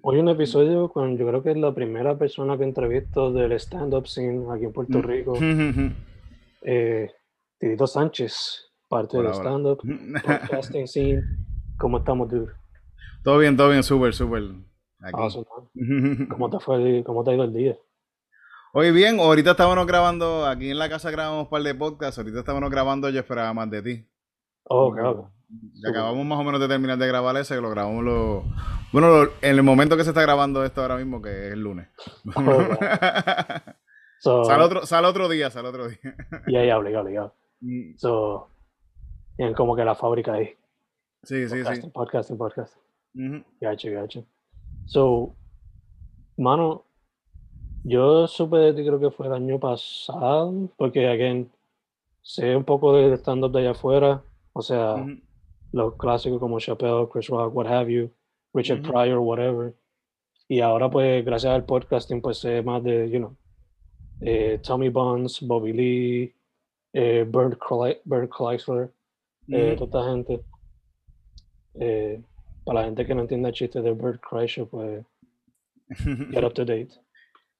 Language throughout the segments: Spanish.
Hoy un episodio con yo creo que es la primera persona que entrevisto del stand-up scene aquí en Puerto Rico. eh, Tito Sánchez, parte del stand-up, podcasting scene. ¿Cómo estamos, dude? Todo bien, todo bien, súper, súper. ¿Cómo te fue, cómo te ha ido el día? Hoy bien, ahorita estábamos grabando, aquí en la casa grabamos un par de podcasts, ahorita estábamos grabando Yo esperaba más de ti. Oh, claro. Acabamos más o menos de terminar de grabar ese, que lo grabamos lo, bueno, en el momento que se está grabando esto ahora mismo, que es el lunes. Oh, sale, otro, sale otro día, sale otro día. Ya, ya, obligado, obligado. Mm. So, tienen como que la fábrica ahí. Sí, sí, sí. Podcasting, podcasting. Uh Gacho, gacho. So, mano, yo supe de ti creo que fue el año pasado, porque, again, sé un poco de stand-up de allá afuera, o sea, los clásicos como Chappelle, Chris Rock, what have you, Richard Pryor, whatever. Y ahora, pues, gracias al podcasting, pues sé más de, you know, eh, Tommy Bonds, Bobby Lee, eh, Bert, Kleisler, eh, toda esta gente. Eh, para la gente que no entiende el chiste de Bert Kreischer, pues, get up to date.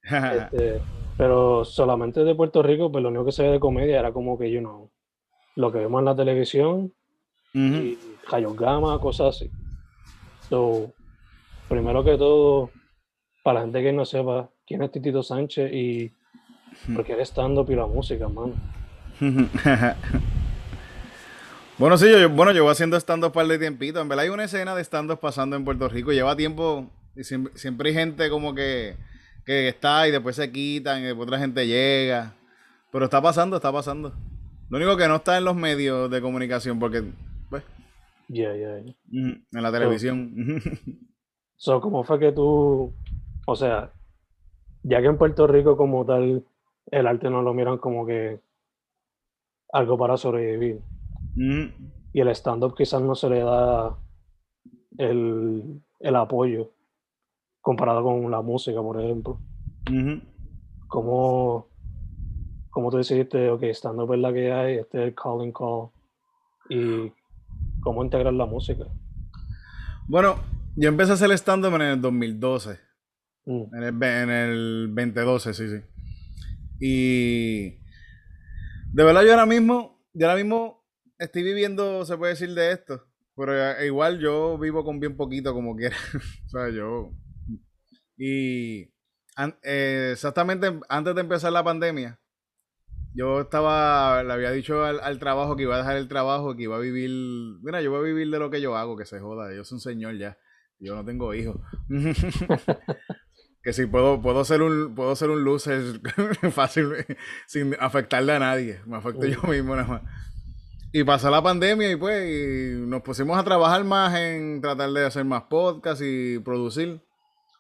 Este, pero solamente de Puerto Rico, pues lo único que se ve de comedia era como que, you know, lo que vemos en la televisión, y Gama, cosas así. So, primero que todo, para la gente que no sepa quién es Titito Sánchez y por qué es stand-up y la música, mano. bueno, sí, yo, bueno, llevo haciendo stand-up un par de tiempito. En verdad hay una escena de stand-up pasando en Puerto Rico. Lleva tiempo y siempre, hay gente como que, que está y después se quitan y después otra gente llega. Pero está pasando, está pasando. Lo único que no está en los medios de comunicación porque, pues... Ya, ya, En la televisión. So, ¿cómo fue que tú, o sea, ya que en Puerto Rico como tal, el arte no lo miran como que algo para sobrevivir. Y el stand-up quizás no se le da el, el, apoyo comparado con la música, por ejemplo. ¿Cómo, ¿Cómo, tú decidiste, ok, stand-up es la que hay, este es el calling call, y cómo integrar la música? Bueno, yo empecé a hacer stand-up en el 2012. Mm. En, el, en el 2012, sí, sí. Y de verdad yo ahora mismo, yo ahora mismo estoy viviendo, se puede decir, de esto. Pero eh, igual yo vivo con bien poquito como quiera. o sea, yo... Y eh, exactamente antes de empezar la pandemia, yo estaba, le había dicho al, trabajo que iba a dejar el trabajo, que iba a vivir, mira, yo voy a vivir de lo que yo hago, que se joda, yo soy un señor ya, yo no tengo hijos. que si puedo, puedo ser un, puedo ser un loser fácil, sin afectarle a nadie. Me afecto yo mismo nada más. Y pasó la pandemia y pues nos pusimos a trabajar más en tratar de hacer más podcasts y producir.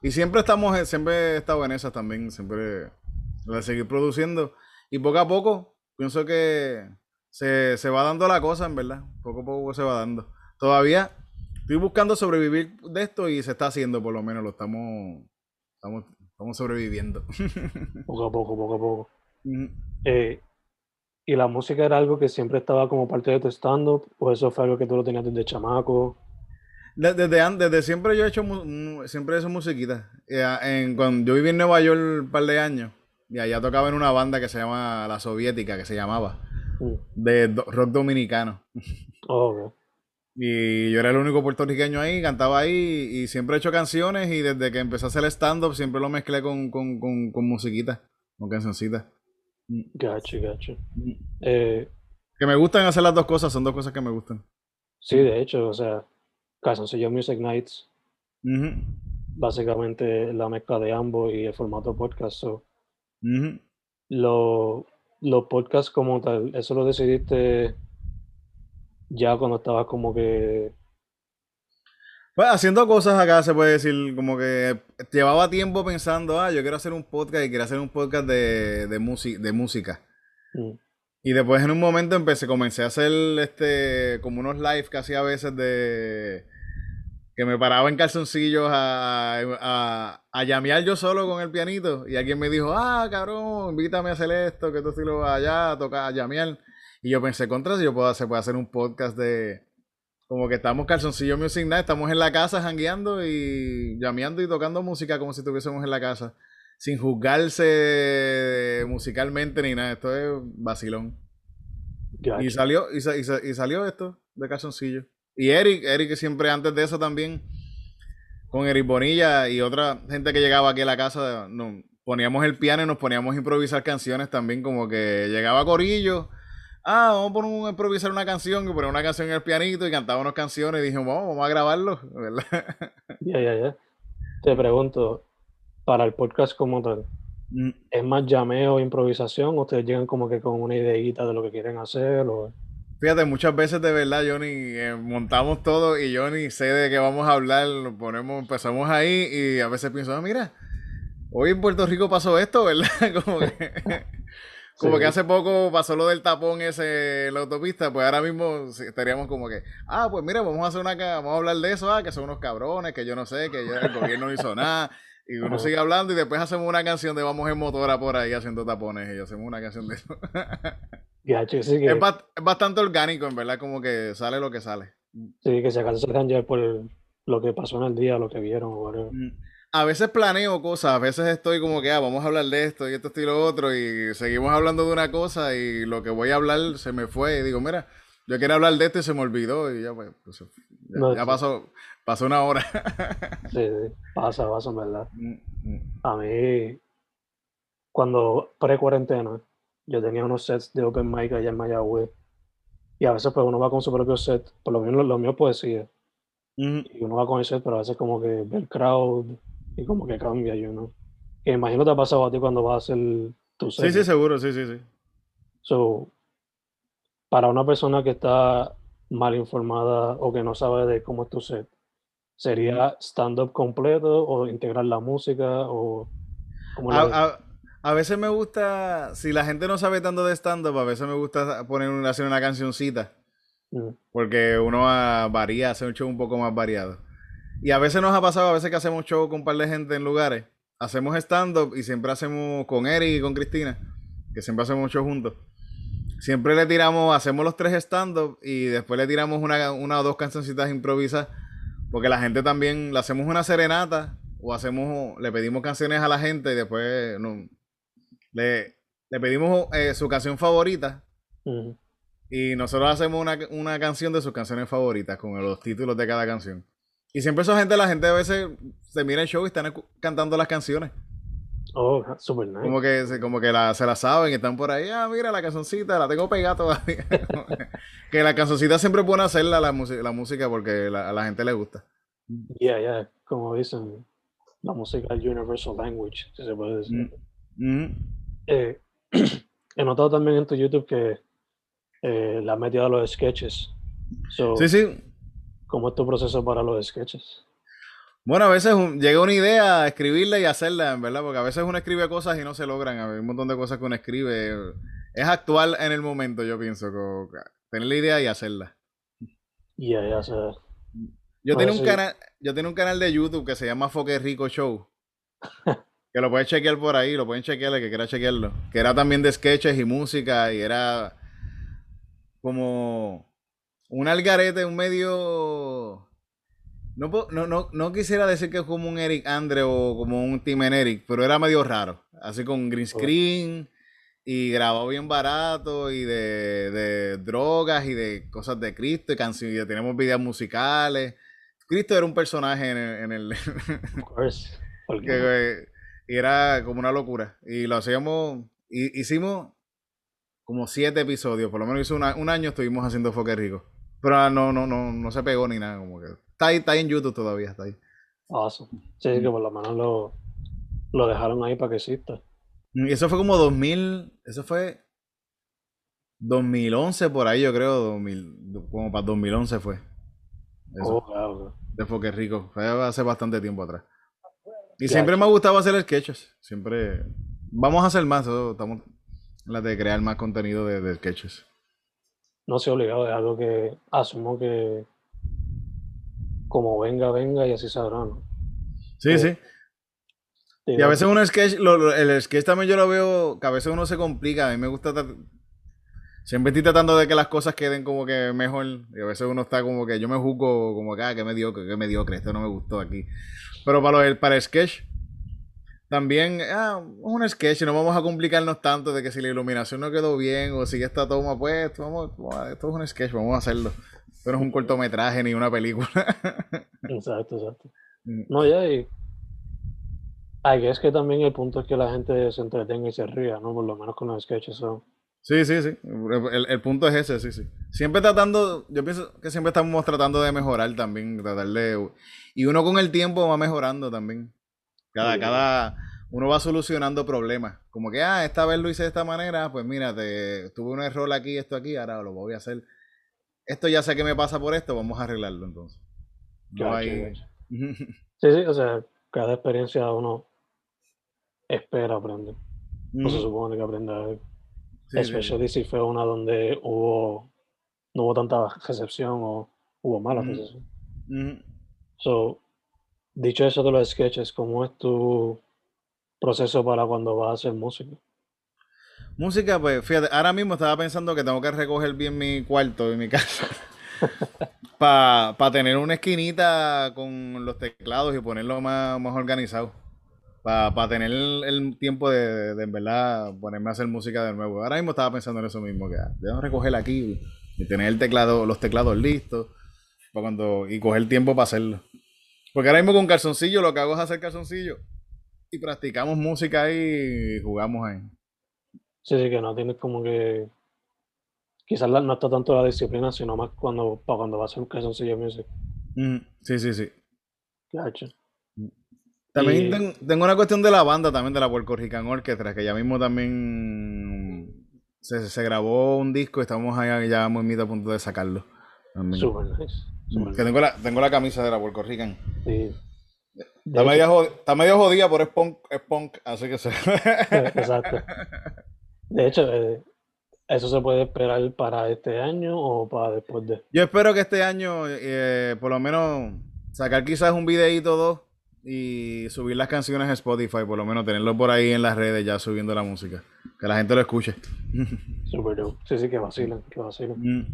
Y siempre estamos, siempre he estado en esas también, siempre de seguir produciendo. Y poco a poco, pienso que se, se va dando la cosa, en verdad. Poco a poco se va dando. Todavía estoy buscando sobrevivir de esto y se está haciendo, por lo menos, lo estamos Estamos, estamos sobreviviendo. poco a poco, poco a poco. Eh, ¿Y la música era algo que siempre estaba como parte de tu stand-up? ¿O eso fue algo que tú lo tenías desde chamaco? Desde, desde siempre yo he hecho siempre eso musiquita. En, cuando yo viví en Nueva York un par de años y allá tocaba en una banda que se llama La Soviética, que se llamaba, mm. de rock dominicano. Oh, y yo era el único puertorriqueño ahí, cantaba ahí y siempre he hecho canciones y desde que empecé a hacer stand-up siempre lo mezclé con, con, con, con musiquita, con cancioncitas. Gacho, gacho. Eh, que me gustan hacer las dos cosas, son dos cosas que me gustan. Sí, de hecho, o sea, Calzoncillo Music Nights, básicamente la mezcla de ambos y el formato podcast. Los podcasts como tal, ¿eso lo decidiste ya cuando estabas como que pues haciendo cosas acá se puede decir, como que llevaba tiempo pensando, ah, yo quiero hacer un podcast y quiero hacer un podcast de, de, de música. Mm. Y después en un momento empecé, comencé a hacer este, como unos live que hacía a veces de que me paraba en calzoncillos a, a, a, llamear yo solo con el pianito. Y alguien me dijo, ah, cabrón, invítame a hacer esto, que tú estilo allá, a tocar, a llamear. Y yo pensé, contra si yo puedo hacer, puedo hacer un podcast de, como que estamos calzoncillo music night, estamos en la casa jangueando y llameando y tocando música como si estuviésemos en la casa. Sin juzgarse musicalmente ni nada. Esto es vacilón. Y salió, y, salió esto de calzoncillo. Y Eric, Eric siempre antes de eso también, con Eric Bonilla y otra gente que llegaba aquí a la casa, nos poníamos el piano y nos poníamos a improvisar canciones también, como que llegaba Corillo ah, vamos a poner improvisar una canción, y poner una canción en el pianito y cantaba unas canciones y dije, vamos, vamos a grabarlo, ¿verdad? Ya, ya, ya. Te pregunto, para el podcast como tal, mm. ¿es más llameo o improvisación? ¿Ustedes llegan como que con una ideita de lo que quieren hacer? O... Fíjate, muchas veces de verdad, Johnny, eh, montamos todo y ni sé de qué vamos a hablar, lo ponemos, empezamos ahí y a veces pienso, ah, mira, hoy en Puerto Rico pasó esto, ¿verdad? como que... Como que hace poco pasó lo del tapón ese en la autopista, pues ahora mismo estaríamos como que, ah, pues mira, vamos a hacer una, vamos a hablar de eso, ah, que son unos cabrones, que yo no sé, que el gobierno no hizo nada. Y uno sigue hablando y después hacemos una canción de vamos en motora por ahí haciendo tapones y hacemos una canción de eso. Es, bastante orgánico, en verdad, como que sale lo que sale. Sí, que si acaso se dejan ya por lo que pasó en el día, lo que vieron o a veces planeo cosas, a veces estoy como que, ah, vamos a hablar de esto y esto, y lo otro, y seguimos hablando de una cosa y lo que voy a hablar se me fue. Y digo, mira, yo quería hablar de esto y se me olvidó y ya, pues, pues ya, pasó, pasó una hora. sí, sí, pasa, pasa, en verdad. Mm, mm. A mí, cuando pre-cuarentena, yo tenía unos sets de open mic allá en Mayagüez. Y a veces pues uno va con su propio set, por lo menos lo, mío poesía. Y uno va con ese set, pero a veces como que ve el crowd y como que cambia, yo no. Que imagino te ha pasado a ti cuando vas a hacer tu set. Sí, sí, seguro, sí, sí, sí. So, para una persona que está mal informada o que no sabe de cómo es tu set, ¿sería stand-up completo o integrar la música o a, a, veces me gusta, si la gente no sabe tanto de stand-up, a veces me gusta poner una, hacer una cancioncita. Mm. Porque uno varía, hace un show un poco más variado. Y a veces nos ha pasado, a veces que hacemos show con un par de gente en lugares, hacemos stand-up y siempre hacemos con Eric y con Cristina, que siempre hacemos show juntos. Siempre le tiramos, hacemos los tres stand-up y después le tiramos una, una o dos cancioncitas improvisadas, porque la gente también, le hacemos una serenata o hacemos, le pedimos canciones a la gente y después no, le, le pedimos eh, su canción favorita. Y nosotros hacemos una, una canción de sus canciones favoritas con los títulos de cada canción. Y siempre esa gente, la gente a veces se mira el show y están cantando las canciones. Oh, super nice. Como que, como que se la saben y están por ahí. Ah, mira la cancioncita, la tengo pegada todavía. que la cancioncita siempre buena hacerla la, la música porque a la gente le gusta. Yeah, yeah. Como dicen, la música es universal language, si se puede decir. Mm, mm. Eh, he notado también en tu YouTube que eh, la has metido a los sketches. sí, sí. ¿Cómo es tu proceso para los sketches? Bueno, a veces llega una idea a escribirla y hacerla, en verdad, porque a veces uno escribe cosas y no se logran. Hay un montón de cosas que uno escribe. Es actual en el momento, yo pienso, tener la idea y hacerla. Ya, ya sé. Yo tengo un canal, yo tengo un canal de YouTube que se llama Foque Rico Show. Que lo puedes chequear por ahí, lo pueden chequear el que quiera chequearlo. Que era también de sketches y música y era como un algarete, un medio... No, no, no, no quisiera decir que es como un Eric Andre o como un Tim Eric, pero era medio raro. Así con green screen y grabado bien barato y de, de drogas y de cosas de Cristo y canciones. Tenemos videos musicales. Cristo era un personaje en el... En el of course. y era como una locura. Y lo hacíamos... Y, hicimos como siete episodios. Por lo menos hizo un año estuvimos haciendo Foque Rico. Pero no, no, no, no se pegó ni nada. Como que está ahí, está ahí en YouTube todavía, está ahí. Awesome. Sí, que por lo menos lo, lo dejaron ahí para que exista. Y eso fue como 2000, eso fue 2011 por ahí, yo creo, 2000, como para 2011 fue. Eso. Oh, claro. De Foque Rico, fue hace bastante tiempo atrás. Y siempre me ha gustado hacer sketches, siempre... Vamos a hacer más, estamos en la de crear más contenido de, de sketches. No se obligado, es algo que asumo que como venga, venga y así sabrá, ¿no? Sí, sí. Y a veces uno sketch, el sketch también yo lo veo, que a veces uno se complica. A mí me gusta. Siempre estoy tratando de que las cosas queden como que mejor. Y a veces uno está como que yo me juzgo como que, ah, que mediocre, que mediocre, esto no me gustó aquí. Pero para, lo, para el sketch, también, ah, es un sketch, no vamos a complicarnos tanto de que si la iluminación no quedó bien o si esta toma, pues, vamos, esto es un sketch, vamos a hacerlo. Esto no es un cortometraje ni una película. exacto, exacto. Mm. No, ya, y Ay, es que también el punto es que la gente se entretenga y se ría, ¿no? Por lo menos con los sketches son. Sí, sí, sí. El, punto es ese, sí, sí. Siempre tratando, yo pienso que siempre estamos tratando de mejorar también, tratar de... Y uno con el tiempo va mejorando también. Cada, cada, uno va solucionando problemas. Como que, ah, esta vez lo hice de esta manera, pues mira, tuve un error aquí, esto aquí, ahora lo voy a hacer. Esto ya sé que me pasa por esto, vamos a arreglarlo entonces. No hay... sí, sí, o sea, cada experiencia uno espera aprender. No se supone que aprenda. Especialmente si fue una donde hubo no hubo tanta recepción o hubo mala recepción. So, dicho eso de los sketches, ¿cómo es tu proceso para cuando vas a hacer música? Música, pues fíjate, ahora mismo estaba pensando que tengo que recoger bien mi cuarto y mi casa. Para tener una esquinita con los teclados y ponerlo más, más organizado para tener el, tiempo de, en verdad ponerme a hacer música de nuevo. Ahora mismo estaba pensando en eso mismo, que debo recoger aquí y tener el teclado, los teclados listos para cuando, y coger tiempo para hacerlo. Porque ahora mismo con calzoncillo lo que hago es hacer calzoncillo y practicamos música ahí y jugamos ahí. Sí, sí, que no tienes como que quizás no está tanto la disciplina, sino más cuando para cuando vas a hacer calzoncillo music. Mm, sí, sí, sí. Gacho. También tengo, una cuestión de la banda también, de la Puerto Rican Orchestra, que ya mismo también se, grabó un disco y estamos ahí ya muy a punto de sacarlo. Super nice. Mm, que tengo la, tengo la camisa de la Puerto Rican. Sí. Está, medio jodida, pero es punk, es punk así que se... Exacto. De hecho, eh, ¿eso se puede esperar para este año o para después de...? Yo espero que este año, eh, por lo menos, sacar quizás un videíto o dos y subir las canciones a Spotify, por lo menos tenerlo por ahí en las redes ya subiendo la música. Que la gente lo escuche. Super Sí, sí, que vacilan, que vacilan. Mm.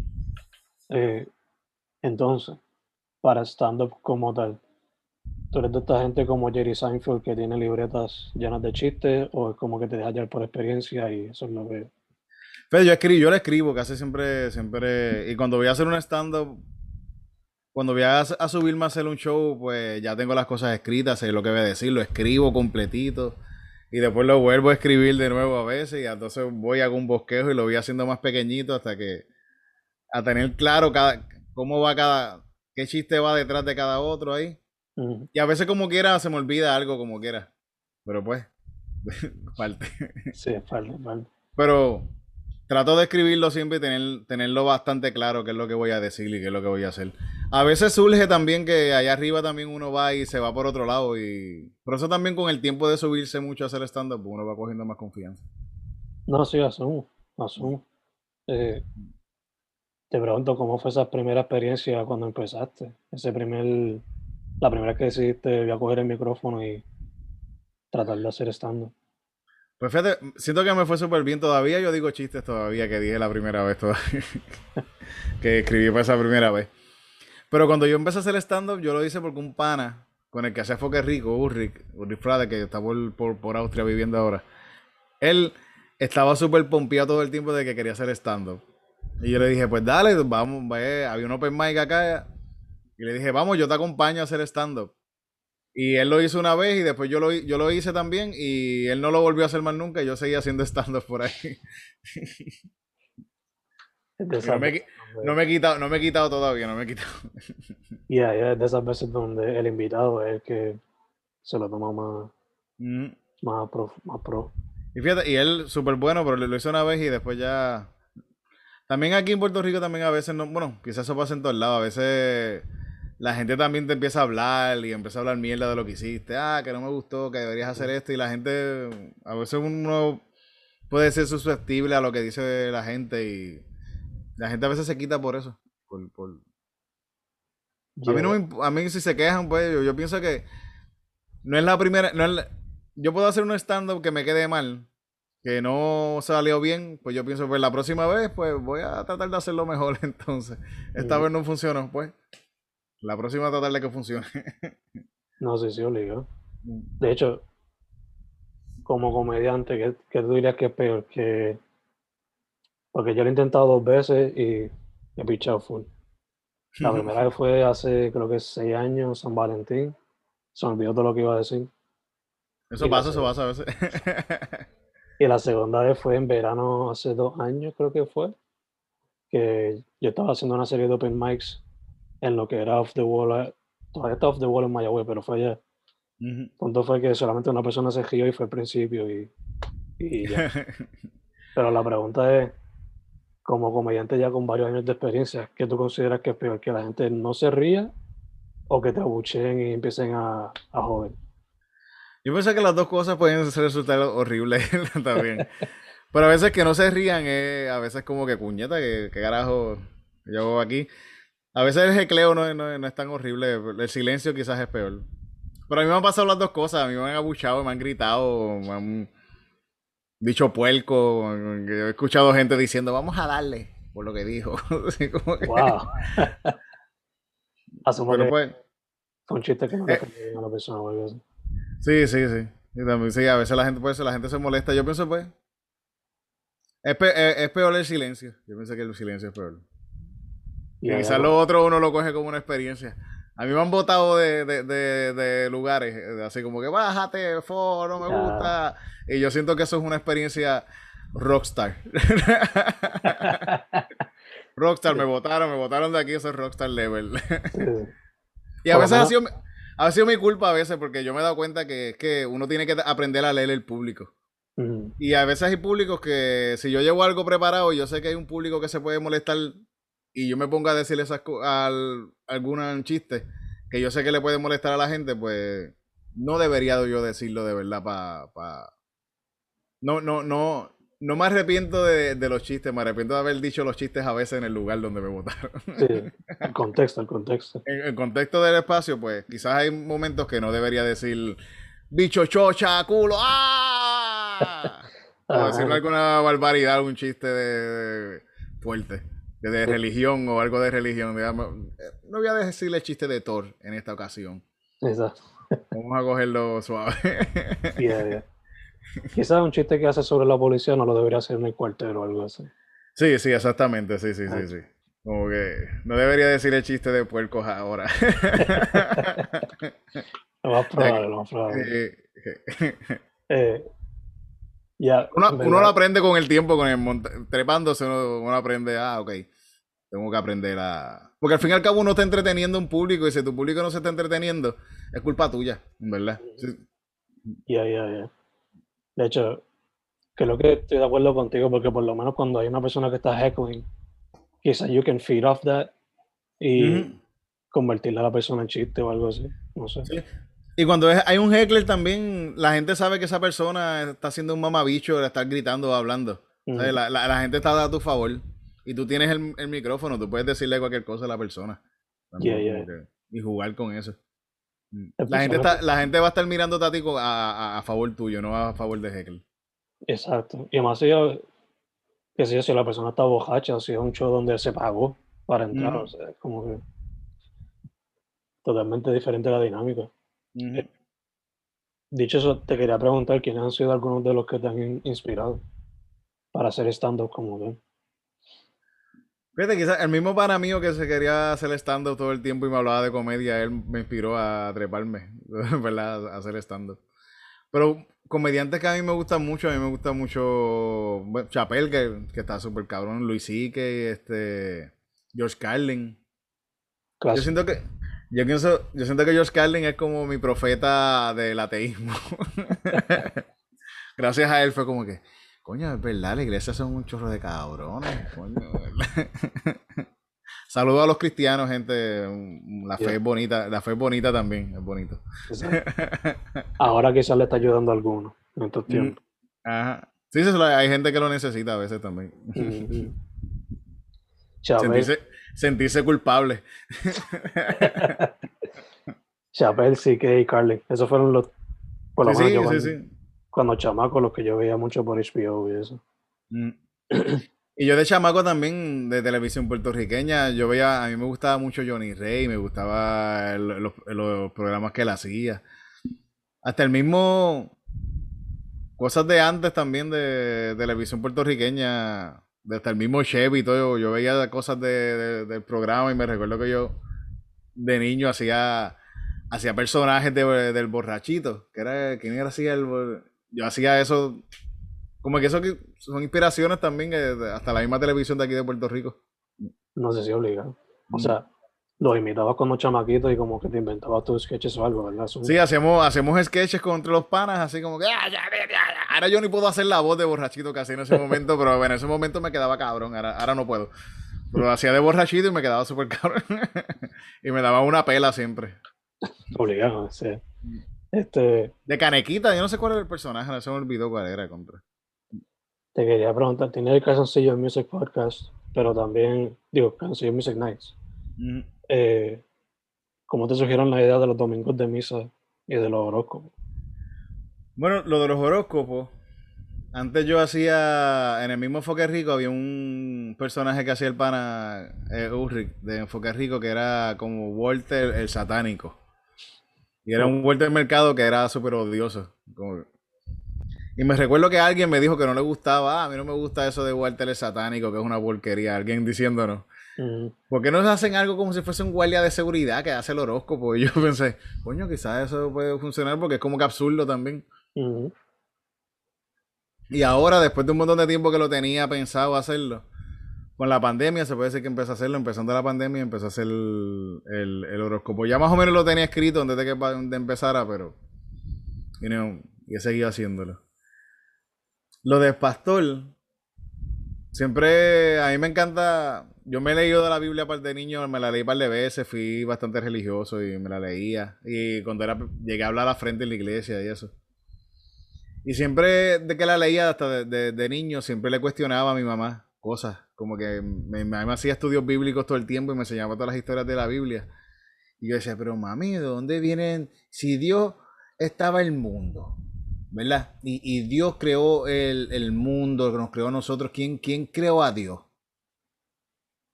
Eh, entonces, para stand-up como tal, ¿tú eres de esta gente como Jerry Seinfeld que tiene libretas llenas de chistes o es como que te deja llevar por experiencia y eso es lo que... Pero yo escribo, yo le escribo casi siempre, siempre, y cuando voy a hacer un stand-up, cuando voy a, subirme a hacer un show, pues ya tengo las cosas escritas, sé lo que voy a decir, lo escribo completito. Y después lo vuelvo a escribir de nuevo a veces. Y entonces voy a un bosquejo y lo voy haciendo más pequeñito hasta que. A tener claro cada, cómo va cada. qué chiste va detrás de cada otro ahí. Y a veces, como quiera, se me olvida algo como quiera. Pero pues. falta. Sí, falta, falta. Pero trato de escribirlo siempre y tener, tenerlo bastante claro qué es lo que voy a decir y qué es lo que voy a hacer. A veces surge también que allá arriba también uno va y se va por otro lado y por eso también con el tiempo de subirse mucho a hacer stand-up uno va cogiendo más confianza. No, sí, asumo, asumo. Eh, te pregunto cómo fue esa primera experiencia cuando empezaste, ese primer, la primera que decidiste voy a coger el micrófono y tratar de hacer estando. Pues fíjate, siento que me fue súper bien todavía. Yo digo chistes todavía que dije la primera vez todavía. que escribí para esa primera vez. Pero cuando yo empecé a hacer stand-up, yo lo hice porque un pana con el que hacía Foque Rico, Ulrich, Ulrich Frade, que está por, por, Austria viviendo ahora, él estaba súper pompeado todo el tiempo de que quería hacer stand-up. Y yo le dije, pues dale, vamos, había un open mic acá. Y le dije, vamos, yo te acompaño a hacer stand-up. Y él lo hizo una vez y después yo lo, yo lo hice también y él no lo volvió a hacer más nunca y yo seguía haciendo stand-up por ahí. no, me, no, me, he quitado, no me he quitado todavía, no me he quitado. Y yeah, yeah, de esas veces donde el invitado es el que se lo toma más, mm. más, pro, más pro. Y fíjate, y él súper bueno, pero lo hizo una vez y después ya... También aquí en Puerto Rico también a veces, no, bueno, quizás eso pasa en todos lados, a veces la gente también te empieza a hablar y empieza a hablar mierda de lo que hiciste. Ah, que no me gustó, que deberías hacer esto. Y la gente, a veces uno puede ser susceptible a lo que dice la gente y la gente a veces se quita por eso. Por, por... A, mí no a mí si se quejan, pues yo, pienso que no es la primera, no es yo puedo hacer un stand-up que me quede mal, que no salió bien, pues yo pienso, pues la próxima vez, pues voy a tratar de hacerlo mejor entonces. Esta vez no funcionó, pues. La próxima tratar de que funcione. no sé si obliga. Mm. De hecho, como comediante, ¿qué, ¿qué, tú dirías que es peor? Que... Porque yo lo he intentado dos veces y he pichado full. La primera vez fue hace, creo que seis años, San Valentín. Se me olvidó todo lo que iba a decir. Eso pasa, eso pasa a veces. y la segunda vez fue en verano, hace dos años, creo que fue. Que yo estaba haciendo una serie de open mics en lo que era off the wall, eh, todavía está off the wall en Mayagüez, pero fue allá. El punto fue que solamente una persona se rió y fue al principio y, y ya. pero la pregunta es, como comediante ya con varios años de experiencia, ¿qué tú consideras que es peor? ¿Que la gente no se ría o que te abucheen y empiecen a, a joder? Yo pienso que las dos cosas pueden resultar horribles también. Pero a veces que no se rían, eh, a veces como que cuñeta, que, que carajo yo aquí. A veces el jecleo no, no, es tan horrible, el silencio quizás es peor. Pero a mí me han pasado las dos cosas, a mí me han abuchado, me han gritado, me han dicho puerco, he escuchado gente diciendo, vamos a darle, por lo que dijo. wow. Asumo que pues, un chiste que no le eh, a la persona o algo así. Sí, sí, sí. Y también, sí, a veces la gente, pues, la gente se molesta. Yo pienso, pues, es, es peor el silencio. Yo pienso que el silencio es peor. Y quizás lo otro uno lo coge como una experiencia. A mí me han votado de, de, de, lugares, eh, así como que bájate, foro, no me gusta. Y yo siento que eso es una experiencia rockstar. rockstar, me votaron, me votaron de aquí, eso es rockstar level. y a veces ha sido, ha sido mi culpa a veces, porque yo me he dado cuenta que, que uno tiene que aprender a leer el público. Y a veces hay públicos que si yo llevo algo preparado, yo sé que hay un público que se puede molestar y yo me pongo a decirle esas al, algún chiste que yo sé que le puede molestar a la gente, pues no debería yo decirlo de verdad para... Pa... No, no, no, no me arrepiento de, los chistes, me arrepiento de haber dicho los chistes a veces en el lugar donde me votaron. Sí, el contexto, el contexto. En el contexto del espacio, pues quizás hay momentos que no debería decir bicho chocha, culo, ¡ah! o decirle alguna barbaridad, algún chiste de fuerte de, religión o algo de religión. No voy a decirle chiste de Thor en esta ocasión. Exacto. Vamos a cogerlo suave. Quizás un chiste que hace sobre la policía no lo debería hacer en el cuartel o algo así. Sí, sí, exactamente. Sí, sí, sí, ah. sí. Como que no debería decir el chiste de puercos ahora. lo más probable, lo más probable. Eh, uno, lo aprende con el tiempo, con el trepándose, uno, aprende, ah, ok, tengo que aprender a... Porque al fin y al cabo uno está entreteniendo a un público y si tu público no se está entreteniendo, es culpa tuya, ¿verdad? Ya, ya, ya. De hecho, creo que estoy de acuerdo contigo porque por lo menos cuando hay una persona que está heckling, quizás you can feed off that y convertirla a la persona en chiste o algo así. No sé. Y cuando hay un heckler también, la gente sabe que esa persona está haciendo un mamabicho estar gritando o hablando. la, gente está a tu favor. Y tú tienes el, micrófono, tú puedes decirle cualquier cosa a la persona. y jugar con eso. Mm. La gente, está, la gente va a estar mirando a ti a, a, favor tuyo, no a favor de Heckle. Exacto. Y además, si, que si, si la persona está bojacha, si es un show donde se pagó para entrar, o sea, es como que totalmente diferente la dinámica. Dicho eso, te quería preguntar quiénes han sido algunos de los que te han inspirado para hacer stand-up como ven. Fíjate, quizás el mismo pana mío que se quería hacer stand-up todo el tiempo y me hablaba de comedia, él me inspiró a treparme, ¿verdad? A hacer stand-up. Pero comediantes que a mí me gustan mucho, a mí me gusta mucho bueno, Chappelle, que, que está súper cabrón, Luis C.K., este, George Carlin. Yo siento que yo, pienso, yo siento que George Carlin es como mi profeta del ateísmo. Gracias a él fue como que, Coño, es verdad, la iglesia son un chorro de cabrones, coño. Saludos a los cristianos, gente. La fe es bonita, la fe es bonita también, es bonito. Ahora quizás le está ayudando a algunos en estos mm, tiempos. Ajá. Sí, hay gente que lo necesita a veces también. sentirse, sentirse, culpable. Sí que y Carly. Esos fueron los. Por lo sí, sí, sí cuando chamaco, los que yo veía mucho por HBO y eso. Mm. Y yo de chamaco también, de televisión puertorriqueña, yo veía, a mí me gustaba mucho Johnny Rey, me gustaba los programas que él hacía. Hasta el mismo, cosas de antes también de, televisión puertorriqueña, hasta el mismo Chevy y todo, yo veía cosas de, del programa y me recuerdo que yo de niño hacía hacía personajes del borrachito, que era, ¿quién era así el, yo hacía eso, como que eso que son inspiraciones también, hasta la misma televisión de aquí de Puerto Rico. No sé si obligado. O sea, los imitabas como chamaquitos y como que te inventabas tus sketches o algo, ¿verdad? Sí, hacemos, hacemos sketches contra los panas, así como que, ah, ahora yo ni puedo hacer la voz de borrachito que hacía en ese momento, pero bueno, en ese momento me quedaba cabrón, ahora, ahora no puedo. Pero hacía de borrachito y me quedaba súper cabrón. y me daba una pela siempre. Obligado, sí. Este, de Canequita, yo no sé cuál era el personaje, no se me olvidó cuál era contra. Te quería preguntar, tiene el Calzoncillo Music Podcast, pero también, digo, Calzoncillo Music Nights. Eh, ¿Cómo te surgieron la idea de los domingos de misa y de los horóscopos? Bueno, lo de los horóscopos, antes yo hacía, en el mismo Enfoque Rico había un personaje que hacía el pana eh, Ulrich de Enfoque Rico que era como Walter el satánico. Y era un de mercado que era súper odioso. Y me recuerdo que alguien me dijo que no le gustaba, ah, a mí no me gusta eso de Walter el satánico, que es una porquería. Alguien diciéndonos. ¿Por qué no hacen algo como si fuese un guardia de seguridad que hace el horóscopo? Y yo pensé, coño, quizás eso puede funcionar porque es como que absurdo también. Y ahora, después de un montón de tiempo que lo tenía pensado hacerlo, con la pandemia, se puede decir que empezó a hacerlo, empezando la pandemia, empezó a hacer el, el, horóscopo. Ya más o menos lo tenía escrito antes de que empezara, pero. y he seguido haciéndolo. Lo de pastor, siempre a mí me encanta. Yo me he leído de la Biblia para de niño, me la leí par de veces, fui bastante religioso y me la leía. Y cuando era, llegué a hablar a la frente en la iglesia y eso. Y siempre de que la leía hasta de, de niño, siempre le cuestionaba a mi mamá cosas. Como que me, me, hacía estudios bíblicos todo el tiempo y me enseñaba todas las historias de la Biblia. Y yo decía, pero mami, ¿de dónde vienen? Si Dios estaba el mundo, ¿verdad? Y, Dios creó el, el, mundo, nos creó a nosotros, ¿quién, ¿quién creó a Dios?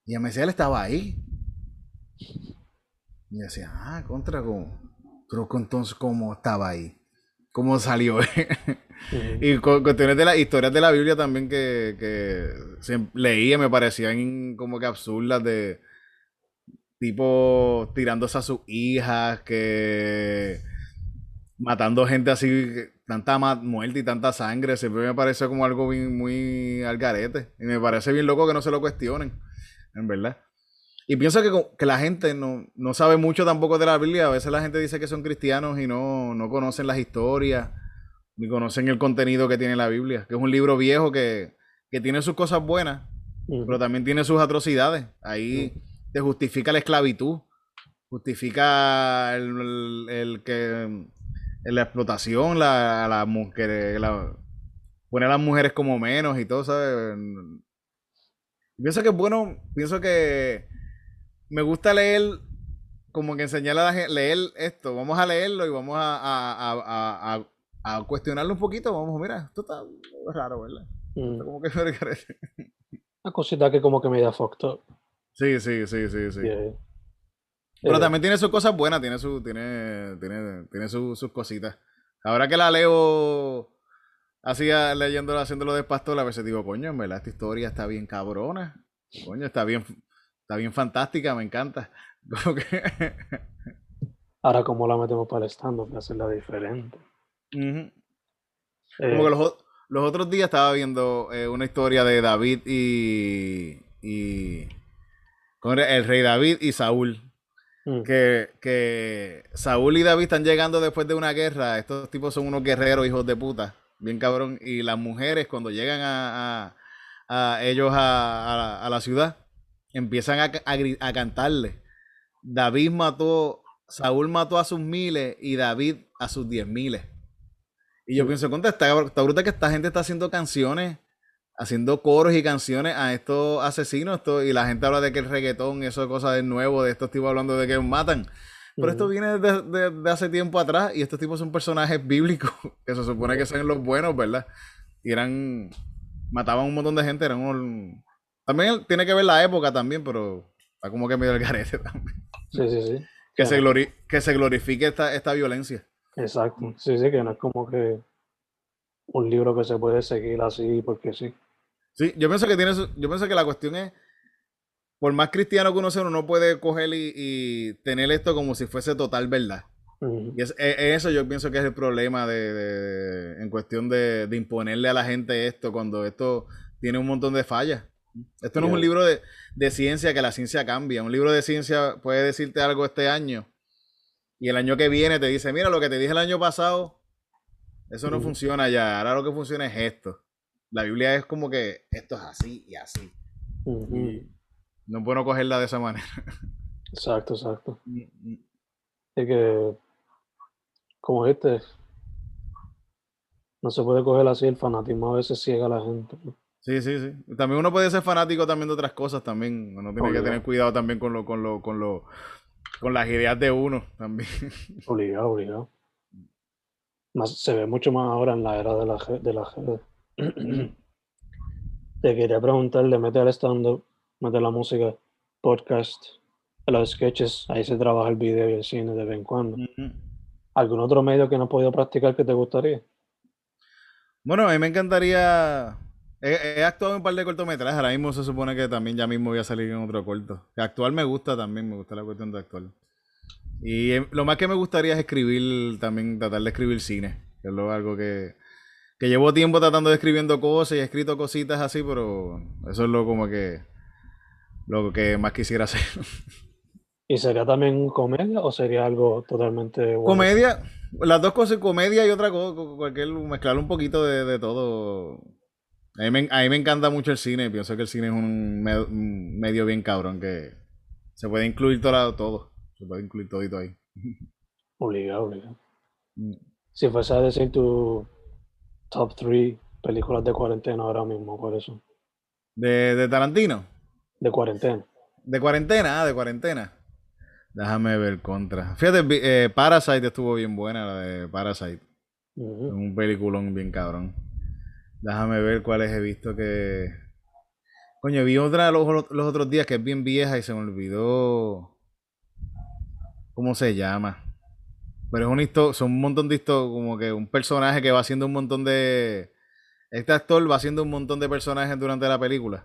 Y él estaba ahí. Y decía, ah, contra, ¿cómo? Pero entonces, ¿cómo estaba ahí? ¿Cómo salió? Y cuestiones de las historias de la Biblia también que, que leía me parecían como que absurdas de tipo tirándose a sus hijas, que matando gente así, tanta muerte y tanta sangre, siempre me parece como algo muy al garete. Y me parece bien loco que no se lo cuestionen, en verdad. Y pienso que, que la gente no, no, sabe mucho tampoco de la Biblia. A veces la gente dice que son cristianos y no, no conocen las historias ni conocen el contenido que tiene la Biblia, que es un libro viejo que, tiene sus cosas buenas, pero también tiene sus atrocidades. Ahí te justifica la esclavitud, justifica el, que la explotación, la, la mujer, la, pone a las mujeres como menos y todo, ¿sabes? Pienso que es bueno, pienso que me gusta leer como que enseñarle a la gente, leer esto, vamos a leerlo y vamos a, a, cuestionarlo un poquito, vamos, mira, esto está raro, ¿verdad? Mm. Como que Una cosita que como que me da fucked up. Sí, sí, sí, sí, sí. Pero eh, también tiene sus cosas buenas, tiene su, tiene, tiene, tiene sus cositas. Ahora que la leo así leyéndolo, haciéndolo de pastor, a veces digo, coño, en verdad esta historia está bien cabrona. Coño, está bien, está bien fantástica, me encanta. Ahora, ¿cómo la metemos para el stand-up? Para hacerla diferente. Como que eh, los, los, otros días estaba viendo eh, una historia de David y. y el rey David y Saúl. Mm. Que, que Saúl y David están llegando después de una guerra. Estos tipos son unos guerreros, hijos de puta. Bien cabrón. Y las mujeres, cuando llegan a, a, ellos a, la ciudad, empiezan a, a, cantarle. David mató, Saúl mató a sus miles y David a sus diez miles. Y yo pienso, contra esta, esta bruta que esta gente está haciendo canciones haciendo coros y canciones a estos asesinos. Esto, y la gente habla de que el reggaetón, eso es cosa de nuevo, de estos tipos hablando de que matan. Pero esto viene de, hace tiempo atrás y estos tipos son personajes bíblicos que se supone que son los buenos, ¿verdad? Y eran. Mataban un montón de gente, eran unos. También tiene que ver la época también, pero está como que medio el garete también. Sí, sí, sí. Que, se, que se glorifique esta, esta violencia. Exacto. Sí, sí, que no es como que un libro que se puede seguir así porque sí. Sí, yo pienso que tiene yo pienso que la cuestión es, por más cristiano que uno sea, uno no puede coger y, tener esto como si fuese total verdad. Y es, eso yo pienso que es el problema de, en cuestión de, imponerle a la gente esto cuando esto tiene un montón de fallas. Esto no es un libro de, ciencia que la ciencia cambia. Un libro de ciencia puede decirte algo este año y el año que viene te dice, mira, lo que te dije el año pasado, eso no funciona ya. Ahora lo que funciona es esto la Biblia es como que esto es así y así. No es bueno cogerla de esa manera. Exacto, exacto. Mm, mm. Es que, como este, no se puede coger así, el fanatismo a veces ciega a la gente. Sí, sí, sí. También uno puede ser fanático también de otras cosas también. Uno tiene que tener cuidado también con lo, con lo, con lo, con las ideas de uno también. Obligado, obligado. Más, se ve mucho más ahora en la era de la, de la Te quería preguntar, le mete al stand-up, mete la música, podcast, los sketches, ahí se trabaja el video y el cine de vez en cuando. ¿Algún otro medio que no has podido practicar que te gustaría? Bueno, a mí me encantaría. He, actuado en un par de cortometrajes. Ahora mismo se supone que también ya mismo voy a salir en otro corto. Actual me gusta también, me gusta la cuestión de actual. Y eh, lo más que me gustaría es escribir, también tratar de escribir cine. Que es algo que, que llevo tiempo tratando de escribiendo cosas y he escrito cositas así, pero eso es lo como que lo que más quisiera hacer. ¿Y sería también comedia o sería algo totalmente Comedia, las dos cosas, comedia y otra cosa, cualquier, mezclar un poquito de, todo. A mí, me, a mí, me, encanta mucho el cine, pienso que el cine es un, medio bien cabrón que se puede incluir todo, todo. se puede incluir todito ahí. Obligado, obligado. Mm. Si fuese a decir tu top 3 películas de cuarentena ahora mismo, por eso. ¿De, de Tarantino? De cuarentena. De cuarentena, ah, de cuarentena. Déjame ver contra. Fíjate, eh, Parasite estuvo bien buena, la de Parasite. Un peliculón bien cabrón. Déjame ver cuáles he visto que. Coño, vi otra los, los otros días que es bien vieja y se me olvidó. ¿Cómo se llama? Pero es un historia, son un montón de historias, como que un personaje que va haciendo un montón de. Este actor va haciendo un montón de personajes durante la película.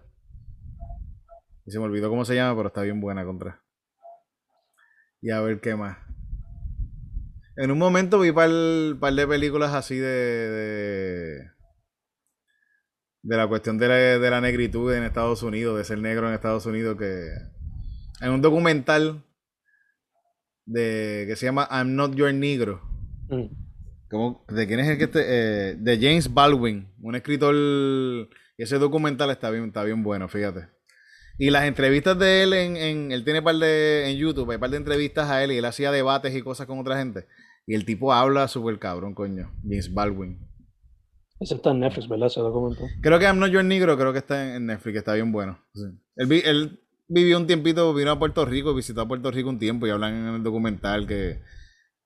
Y se me olvidó cómo se llama, pero está bien buena contra. Y a ver qué más. En un momento vi un par, de películas así de, de. de la cuestión de la, de la negritud en Estados Unidos, de ser negro en Estados Unidos, que. En un documental de que se llama I'm Not Your Negro. Mm. ¿De quién es el que este? Eh, de James Baldwin, un escritor. Y ese documental está bien, está bien bueno, fíjate. Y las entrevistas de él en, él tiene par de en YouTube, hay par de entrevistas a él y él hacía debates y cosas con otra gente. Y el tipo habla súper cabrón, coño. James Baldwin. Ese está en Netflix, ¿verdad? Ese documental. Creo que I'm Not Your Negro, creo que está en Netflix, está bien bueno. Él, él vivió un tiempito, vino a Puerto Rico, visitó a Puerto Rico un tiempo y hablan en el documental que,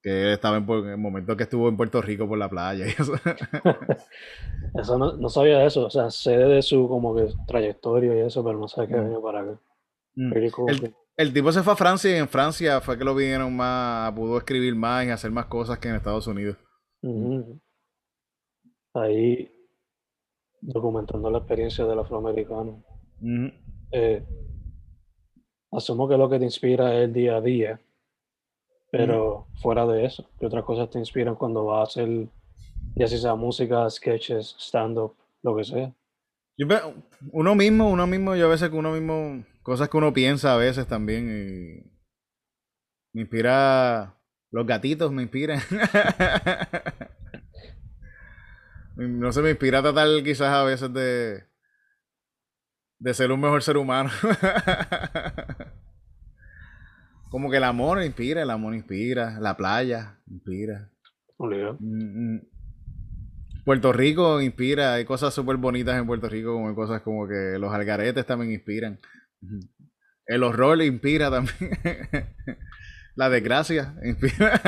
que estaba en, el momento que estuvo en Puerto Rico por la playa y eso. eso no, no, sabía eso, o sea, sé de su como que trayectoria y eso, pero no sé qué mm. venía para acá. Mm. El, tipo se fue a Francia y en Francia fue que lo vinieron más, pudo escribir más y hacer más cosas que en Estados Unidos. Ahí documentando la experiencia del afroamericano. Eh, asumo que lo que te inspira es el día a día, pero fuera de eso, ¿qué otras cosas te inspiran cuando vas a hacer, ya sea música, sketches, stand-up, lo que sea? uno mismo, uno mismo, yo a veces que uno mismo, cosas que uno piensa a veces también, y me inspira, los gatitos me inspiran. no se me inspira a tratar quizás a veces de, de ser un mejor ser humano. Como que el amor inspira, el amor inspira, la playa inspira. Mm, mm. Puerto Rico inspira, hay cosas súper bonitas en Puerto Rico, como hay cosas como que los algaretes también inspiran. El horror inspira también. la desgracia inspira.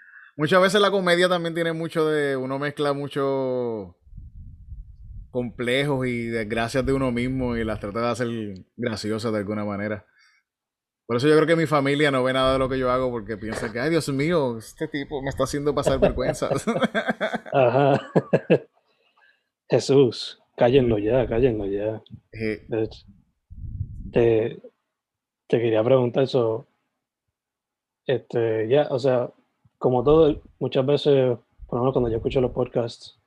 Muchas veces la comedia también tiene mucho de. Uno mezcla mucho complejos y desgracias de uno mismo y las trata de hacer graciosas de alguna manera. Por eso yo creo que mi familia no ve nada de lo que yo hago porque piensa que, ay Dios mío, este tipo me está haciendo pasar vergüenzas. Ajá. Jesús, cállenlo ya, cállenlo ya. Te, te, quería preguntar eso. Este, ya, o sea, como todo, muchas veces, por lo menos cuando yo escucho los podcasts,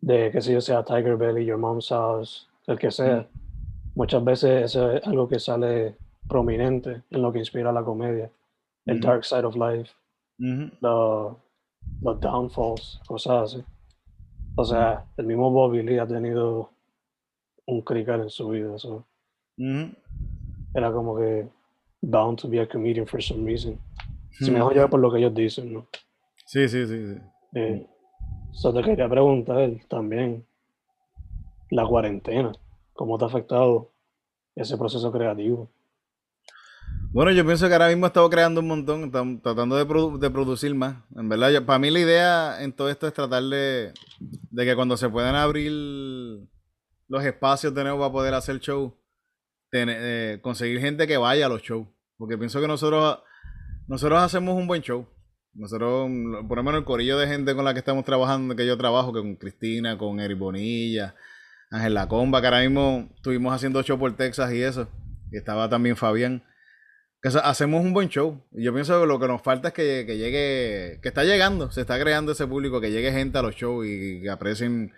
de que si yo sea Tiger Belly, Your Mom's House, el que sea, muchas veces eso es algo que sale prominente en lo que inspira la comedia. El dark side of life, los, downfalls, cosas así. O sea, el mismo Bobby Lee ha tenido un crical en su vida. Era como que bound to be a comedian for some reason. Si me dejo llevar por lo que ellos dicen, ¿no? Sí, sí, sí. sí. Eh, te quería preguntar también, la cuarentena, ¿cómo te ha afectado ese proceso creativo? Bueno, yo pienso que ahora mismo he estado creando un montón, tratando de, producir más. En verdad, para mí la idea en todo esto es tratar de, que cuando se puedan abrir los espacios de nuevo para poder hacer show, eh, conseguir gente que vaya a los shows. Porque pienso que nosotros, nosotros hacemos un buen show. Nosotros, por lo menos el corillo de gente con la que estamos trabajando, que yo trabajo, que con Cristina, con Eri Bonilla, Ángel La Comba, que ahora mismo estuvimos haciendo show por Texas y eso. Y estaba también Fabián hacemos un buen show. Y yo pienso que lo que nos falta es que, llegue, que está llegando, se está creando ese público, que llegue gente a los shows y que aprecien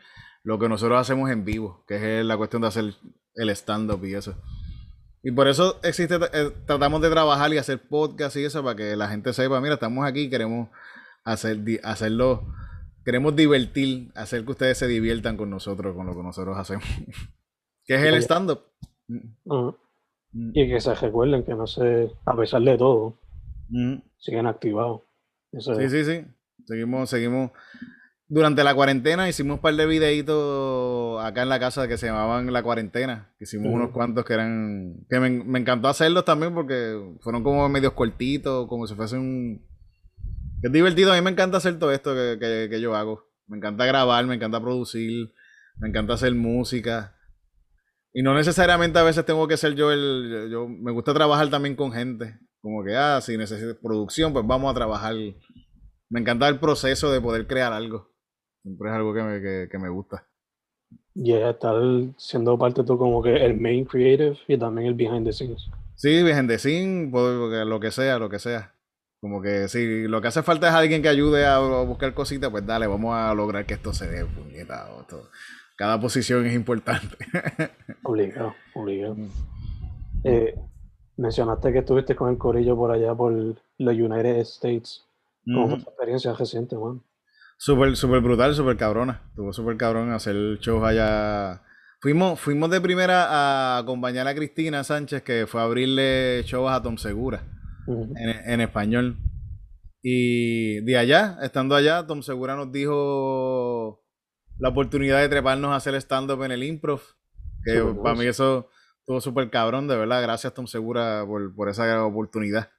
lo que nosotros hacemos en vivo, que es la cuestión de hacer el stand-up y eso. Y por eso existe, eh, tratamos de trabajar y hacer podcast y eso para que la gente sepa, mira, estamos aquí, queremos hacer, hacerlo, queremos divertir, hacer que ustedes se diviertan con nosotros, con lo que nosotros hacemos. que es el stand-up. Mm. Y que se recuerden que no sé, a pesar de todo, mm. siguen activados. sí, sí, sí. Seguimos, seguimos. Durante la cuarentena hicimos un par de videitos acá en la casa que se llamaban La Cuarentena. Hicimos unos cuantos que eran. que me, encantó hacerlos también porque fueron como medios cortitos, como si fuese un. Es divertido. A mí me encanta hacer todo esto que, que yo hago. Me encanta grabar, me encanta producir, me encanta hacer música. Y no necesariamente a veces tengo que ser yo el. Yo, me gusta trabajar también con gente. Como que, ah, si necesito producción, pues vamos a trabajar. Me encanta el proceso de poder crear algo. Siempre es algo que me, que, me gusta. Y estar siendo parte tú como que el main creative y también el behind the scenes. Sí, behind the scenes, pues, lo que sea, lo que sea. Como que si lo que hace falta es alguien que ayude a, buscar cositas, pues dale, vamos a lograr que esto se dé puñetado. Todo cada posición es importante. obligado, obligado. Mm. Eh, mencionaste que estuviste con el corillo por allá por los United States. ¿Cómo fue tu experiencia reciente, Juan? Súper, súper brutal, súper cabrona. Estuvo súper cabrón hacer shows allá. Fuimos, fuimos de primera a acompañar a Cristina Sánchez, que fue a abrirle shows a Tom Segura en, en, español. Y de allá, estando allá, Tom Segura nos dijo la oportunidad de treparnos a hacer stand-up en el improv. Que para mí eso estuvo súper cabrón, de verdad. Gracias, Tom Segura, por, por esa oportunidad.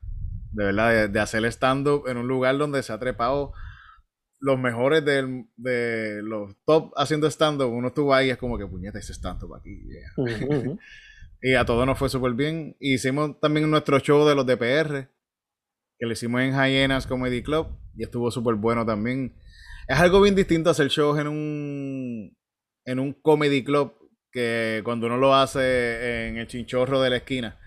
De verdad, de, hacer stand-up en un lugar donde se ha trepado los mejores de los top haciendo stand-up. Uno estuvo ahí, es como que puñeta ese stand-up aquí. y a todos nos fue súper bien. Hicimos también nuestro show de los DPR, que lo hicimos en Hyenas Comedy Club, y estuvo súper bueno también. Es algo bien distinto hacer shows en un, en un comedy club que cuando uno lo hace en el chinchorro de la esquina.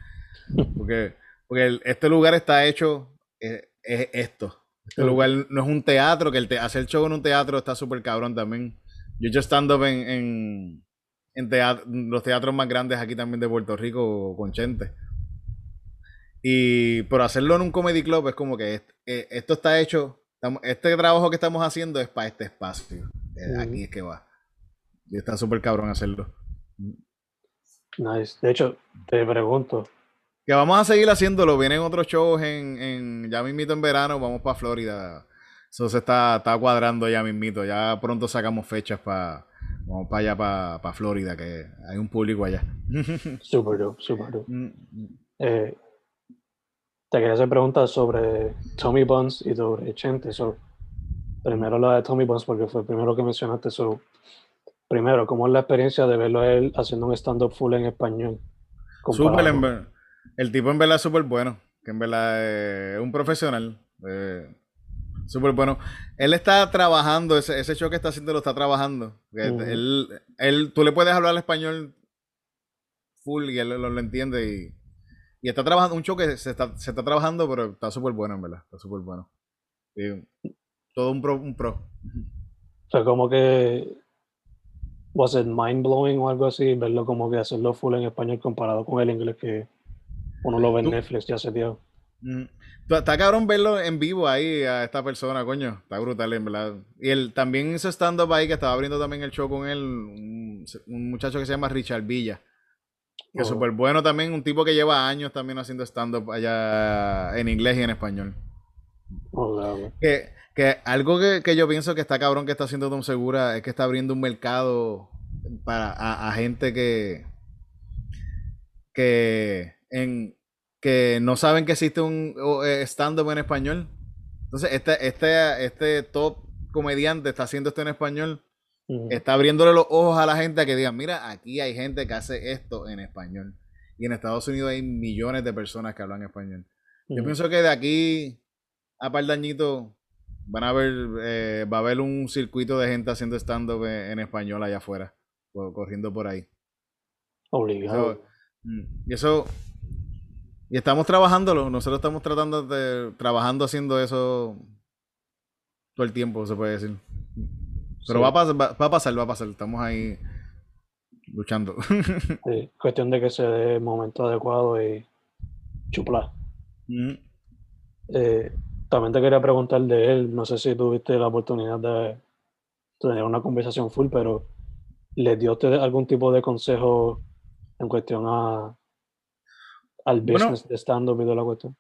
Porque, porque este lugar está hecho, eh, es, esto. Este lugar no es un teatro, que el te hacer show en un teatro está súper cabrón también. Yo yo estando en, en, los teatros más grandes aquí también de Puerto Rico con Chente. Y por hacerlo en un comedy club es como que eh, esto está hecho, este trabajo que estamos haciendo es para este espacio. Eh, aquí es que va. Y está súper cabrón hacerlo. Nice. De hecho, te pregunto. Que vamos a seguir haciéndolo. Vienen otros shows en, en ya mismito en verano. Vamos para Florida. Eso se está, está cuadrando ya mismito. Ya pronto sacamos fechas para vamos para allá, para, Florida, que hay un público allá. Súper dope, súper dope. Mm, mm. Eh, te quería hacer preguntas sobre Tommy Buns y sobre Chente. So, primero la de Tommy Buns, porque fue el primero que mencionaste. So, primero, ¿cómo es la experiencia de verlo a él haciendo un stand-up full en español? Súper, el tipo en verdad es súper bueno, que en verdad es un profesional. Eh, súper bueno. Él está trabajando, ese, ese, show que está haciendo lo está trabajando. él, él, tú le puedes hablar español full y él lo, entiende y, y, está trabajando, un show que se está, se está trabajando, pero está súper bueno en verdad, está súper bueno. todo un pro, un pro. O sea, como que was it mind blowing o algo así, verlo como que hacerlo full en español comparado con el inglés que uno lo ve en Netflix ya se dio. Mm, está cabrón verlo en vivo ahí a esta persona, coño. Está brutal, en verdad. Y él también hizo stand-up ahí, que estaba abriendo también el show con él, un, muchacho que se llama Richard Villa. Que es oh. súper bueno también, un tipo que lleva años también haciendo stand-up allá en inglés y en español. Oh, que, que algo que, yo pienso que está cabrón que está haciendo Tom Segura es que está abriendo un mercado para a, gente que que en que no saben que existe un eh, stand-up en español. Entonces, este, este, este top comediante está haciendo esto en español. Está abriéndole los ojos a la gente a que digan, mira, aquí hay gente que hace esto en español. Y en Estados Unidos hay millones de personas que hablan español. Yo pienso que de aquí a par de añitos van a ver, eh, va a haber un circuito de gente haciendo stand-up en, español allá afuera, corriendo por ahí. Obligado. Mm, y eso, y estamos trabajándolo, nosotros estamos tratando de, trabajando haciendo eso todo el tiempo, se puede decir. Pero va, a pasar, va, a pasar, va a pasar, estamos ahí luchando. Sí, cuestión de que se dé el momento adecuado y chupla. Mm. Eh, también te quería preguntar de él, no sé si tuviste la oportunidad de tener una conversación full, pero ¿le dio usted algún tipo de consejo en cuestión a, al business de stand-up y de la cuestión?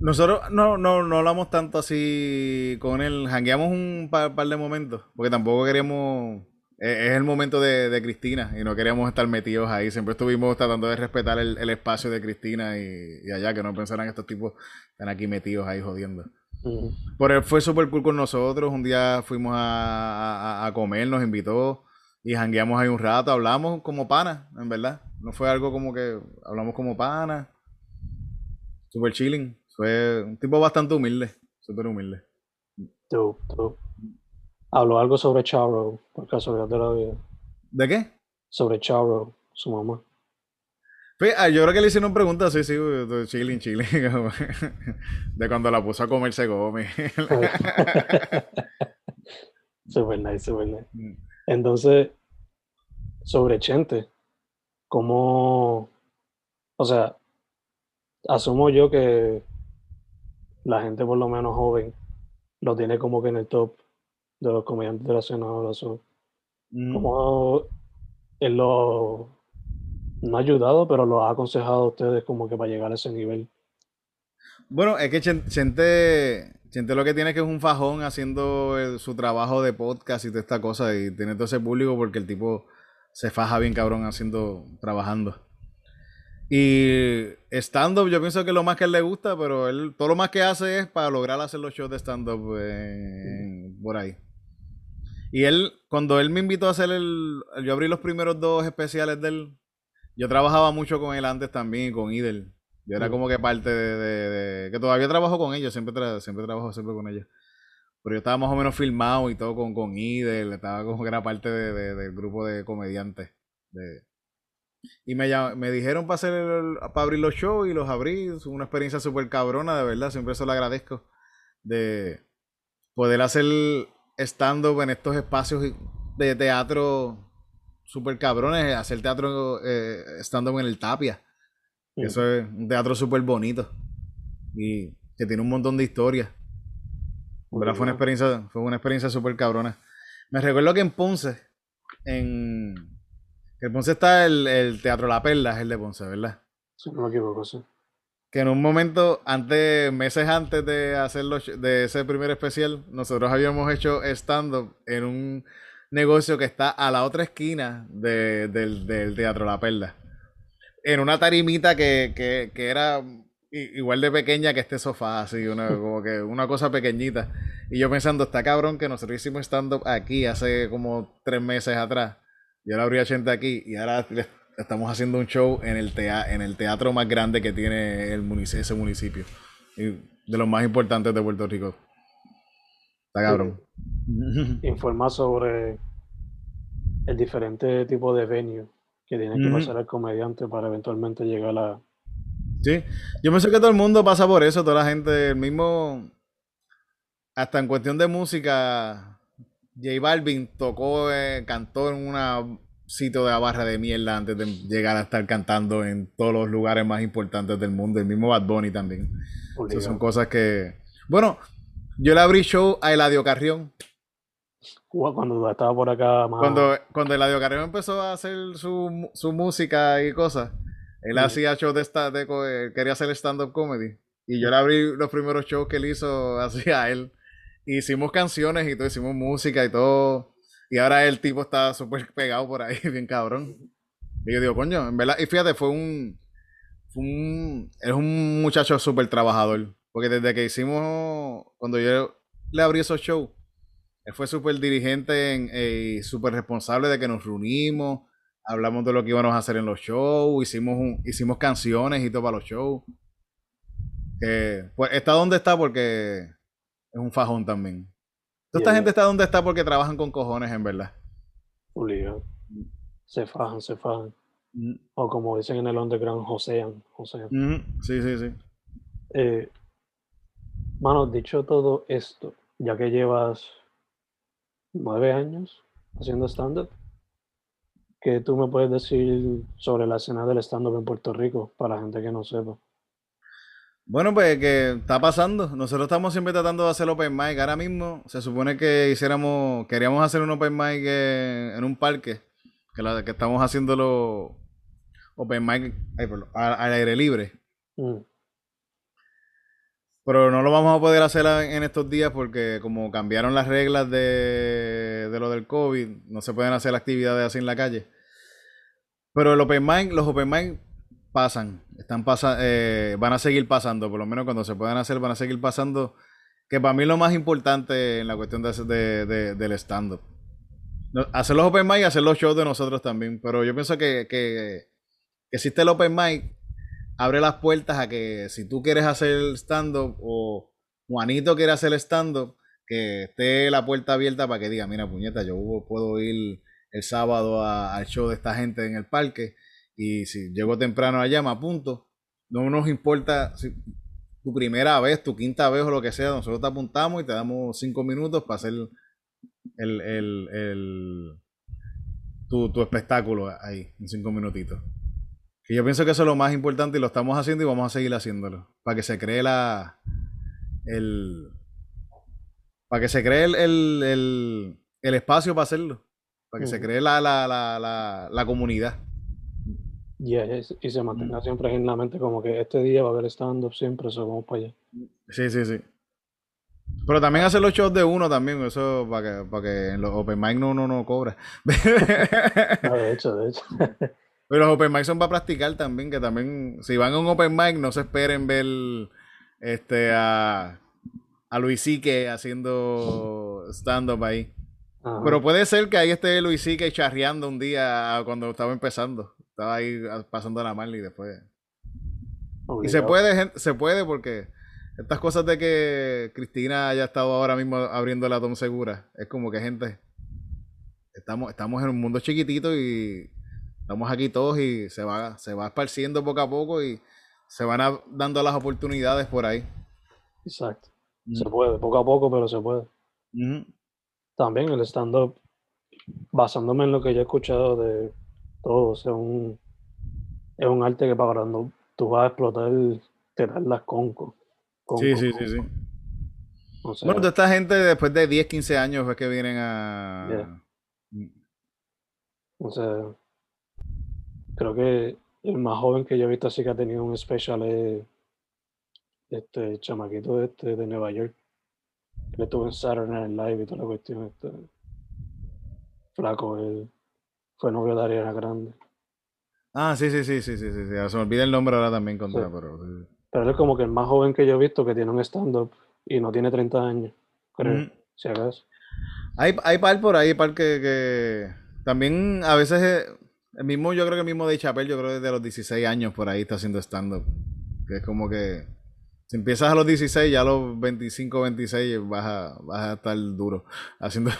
Nosotros no, no, no hablamos tanto así con él, hangueamos un par, de momentos, porque tampoco queríamos, e, es el momento de, Cristina y no queríamos estar metidos ahí, siempre estuvimos tratando de respetar el, espacio de Cristina y, allá, que no pensaran que estos tipos están aquí metidos ahí jodiendo. Por él fue súper cool con nosotros. Un día fuimos a, comer, nos invitó y jangueamos ahí un rato. Hablamos como panas, en verdad. No fue algo como que hablamos como panas. Súper chilling. Fue un tipo bastante humilde. Súper humilde. Habló algo sobre Charo, por casualidad de la vida. ¿De qué? Sobre Charo, su mamá. Ah, yo creo que le hicieron preguntas, sí, sí, chilling, chilling. De cuando la puso a comer se come. super nice, super nice. Mm. Entonces, sobre Chente, ¿cómo. O sea, asumo yo que la gente, por lo menos joven, lo tiene como que en el top de los comediantes de la escena ahora. Mm. ¿Cómo él lo no ha ayudado, pero lo ha aconsejado a ustedes como que para llegar a ese nivel. Bueno, es que Chente, Chente lo que tiene es que es un fajón haciendo su trabajo de podcast y toda esta cosa y tiene todo ese público porque el tipo se faja bien cabrón haciendo, trabajando. Y stand-up, yo pienso que es lo más que él le gusta, pero él todo lo más que hace es para lograr hacer los shows de stand-up por ahí. Y él, cuando él me invitó a hacer el. Yo abrí los primeros dos especiales de él. Yo trabajaba mucho con él antes también, con Idel. Yo era como que parte de, que todavía trabajo con ellos, siempre, siempre trabajo siempre con ellos. Pero yo estaba más o menos filmado y todo con, con Idel, estaba como que era parte del grupo de comediantes. Y me, me dijeron para, hacer para abrir los shows y los abrí. Es una experiencia súper cabrona, de verdad. Siempre eso lo agradezco. De poder hacer stand-up en estos espacios de teatro súper cabrones, hacer teatro eh, stand-up en el Tapia. Eso es un teatro súper bonito y que tiene un montón de historias. Fue una experiencia, fue una experiencia súper cabrona. Me recuerdo que en Ponce, en, en Ponce está el, Teatro La Perla, es el de Ponce, ¿verdad? Sí, no me equivoco, sí. Que en un momento, antes, meses antes de hacerlo, de ese primer especial, nosotros habíamos hecho stand-up en un negocio que está a la otra esquina del, del Teatro La Perla en una tarimita que, que, que, era igual de pequeña que este sofá, así, una, como que una cosa pequeñita. Y yo pensando, está cabrón que nosotros hicimos stand-up aquí hace como tres meses atrás. Y ahora habría gente aquí y ahora estamos haciendo un show en el, en el teatro más grande que tiene el ese municipio. Y de los más importantes de Puerto Rico. Está cabrón. Informar sobre el diferente tipo de venue que tiene que pasar el comediante para eventualmente llegar a... Sí, yo pensé que todo el mundo pasa por eso, toda la gente, el mismo, hasta en cuestión de música, J Balvin tocó, eh, cantó en un sitio de la barra de mierda antes de llegar a estar cantando en todos los lugares más importantes del mundo, el mismo Bad Bunny también. Esas son cosas que... Bueno, yo le abrí show a Eladio Carrión cuando estaba por acá Cuando, cuando Eladio Carrión empezó a hacer su, su música y cosas, él hacía shows de, esta, de, eh, quería hacer stand-up comedy. Y yo le abrí los primeros shows que él hizo así a él. Hicimos canciones y todo, hicimos música y todo. Y ahora el tipo está súper pegado por ahí, bien cabrón. Y yo digo, coño, en verdad, y fíjate, fue un, es un muchacho súper trabajador. Porque desde que hicimos, cuando yo le abrí esos shows, él fue súper dirigente y eh, súper responsable de que nos reunimos, hablamos de lo que íbamos a hacer en los shows, hicimos, hicimos canciones y todo para los shows. pues está donde está porque es un fajón también. Toda esta gente está donde está porque trabajan con cojones, en verdad. Julio. Se fajan, se fajan. Mm. O como dicen en el underground, josean. josean. Sí, sí, sí. Eh, mano, dicho todo esto, ya que llevas nueve años haciendo stand-up. ¿Qué tú me puedes decir sobre la escena del stand-up en Puerto Rico para la gente que no sepa? Bueno, pues que está pasando. Nosotros estamos siempre tratando de hacer open mic. Ahora mismo se supone que hiciéramos, queríamos hacer un open mic en un parque, que, la, que estamos haciéndolo open mic al, aire libre. Mm. Pero no lo vamos a poder hacer en estos días porque como cambiaron las reglas de, lo del COVID, no se pueden hacer actividades así en la calle. Pero el open mic, los open mic pasan, están pasa, eh, van a seguir pasando, por lo menos cuando se puedan hacer van a seguir pasando, que para mí es lo más importante en la cuestión de, del stand-up. Hacer los open mic y hacer los shows de nosotros también, pero yo pienso que, que existe el open mic abre las puertas a que si tú quieres hacer stand-up o Juanito quiere hacer stand-up, que esté la puerta abierta para que diga, mira, puñeta, yo puedo ir el sábado al show de esta gente en el parque y si llego temprano allá me apunto. No nos importa si tu primera vez, tu quinta vez o lo que sea, nosotros te apuntamos y te damos cinco minutos para hacer el, el, tu, tu espectáculo ahí, en cinco minutitos. Y yo pienso que eso es lo más importante y lo estamos haciendo y vamos a seguir haciéndolo. Para que se cree la. El. Para que se cree el, el, el, espacio para hacerlo. Para que se cree la, la, la, la, comunidad. Y se mantenga siempre en la mente como que este día va a haber stand-up siempre, eso vamos para allá. Sí, sí, sí. Pero también hacer los shows de uno también, eso para que, para que en los open mic no, no, no cobra. de hecho, de hecho. Pero los open mic son para practicar también, que también, si van a un open mic, no se esperen ver este a, a Luis Sique haciendo stand-up ahí. Pero puede ser que ahí esté Luis Sique charreando un día cuando estaba empezando. Estaba ahí pasando la mal y después. Y se puede, se puede porque estas cosas de que Cristina haya estado ahora mismo abriendo la Tom Segura, es como que gente, estamos, estamos en un mundo chiquitito y estamos aquí todos y se va, se va esparciendo poco a poco y se van dando las oportunidades por ahí. Exacto. Se puede, poco a poco, pero se puede. También el stand-up, basándome en lo que yo he escuchado de todos, es un, es un arte que para cuando tú vas a explotar, te dan las concos sí, sí, sí, sí, bueno, toda esta gente después de 10, 15 años es que vienen a... Mm. O sea, creo que el más joven que yo he visto así que ha tenido un especial es este chamaquito este de Nueva York. Que estuvo en Saturday Night Live y toda la cuestión. Este, flaco, él fue novio de Ariana Grande. Ah, sí, sí, sí, sí, sí, sí. Se me olvida el nombre ahora también contra, pero... Pero él es como que el más joven que yo he visto que tiene un stand-up y no tiene 30 años, creo, mm. si acaso. Hay, hay par por ahí, par que, que... También a veces eh, el mismo, yo creo que el mismo de Chappelle, yo creo que desde los 16 años por ahí está haciendo stand-up. Que es como que si empiezas a los 16, ya a los 25, 26 vas a, vas a estar duro haciendo.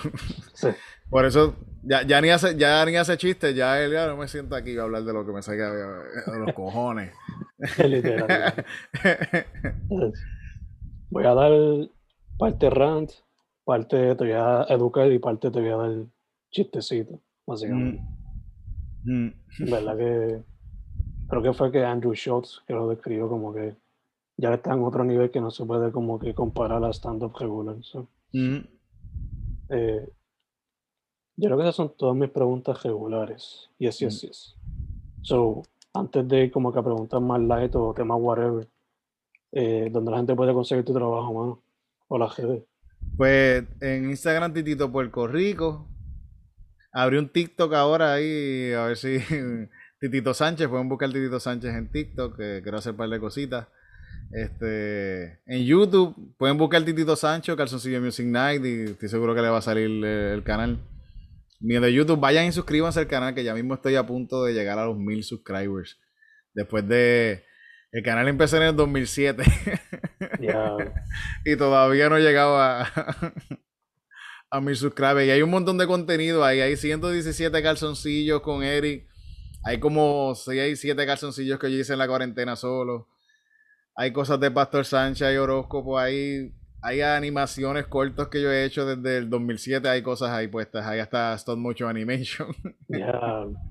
Sí. Por eso ya, ya, ni hace, ya ni hace chistes, ya él ya no me siento aquí a hablar de lo que me salga de los cojones. Literal. voy a dar parte rant, parte te voy a educar y parte te voy a dar chistecito, básicamente. Mm. Mm. ¿Verdad que creo que fue que Andrew Schultz que lo describió como que ya está en otro nivel que no se puede como que comparar a stand-up regular. Mm. Eh, yo creo que esas son todas mis preguntas regulares. Y así, así es. So, antes de ir como que a preguntar más light o temas whatever, eh, donde la gente puede conseguir tu trabajo, mano, o la GD. Pues en Instagram Titito Puerto Rico. Abrí un TikTok ahora ahí, a ver si Titito Sánchez, pueden buscar Titito Sánchez en TikTok, que quiero hacer un par de cositas. Este, en YouTube pueden buscar Titito Sánchez, Calzoncillo Music Night y estoy seguro que le va a salir el canal mío de YouTube. Vayan y suscríbanse al canal que ya mismo estoy a punto de llegar a los mil subscribers. Después de... El canal empezó en el 2007. y todavía no he llegado a, a mil subscribers. Y hay un montón de contenido ahí. Hay 117 calzoncillos con Eric. Hay como 6, 7 calzoncillos que yo hice en la cuarentena solo. Hay cosas de Pastor Sánchez, y horóscopo ahí hay animaciones cortos que yo he hecho desde el 2007, hay cosas ahí puestas, hay hasta stop motion animation.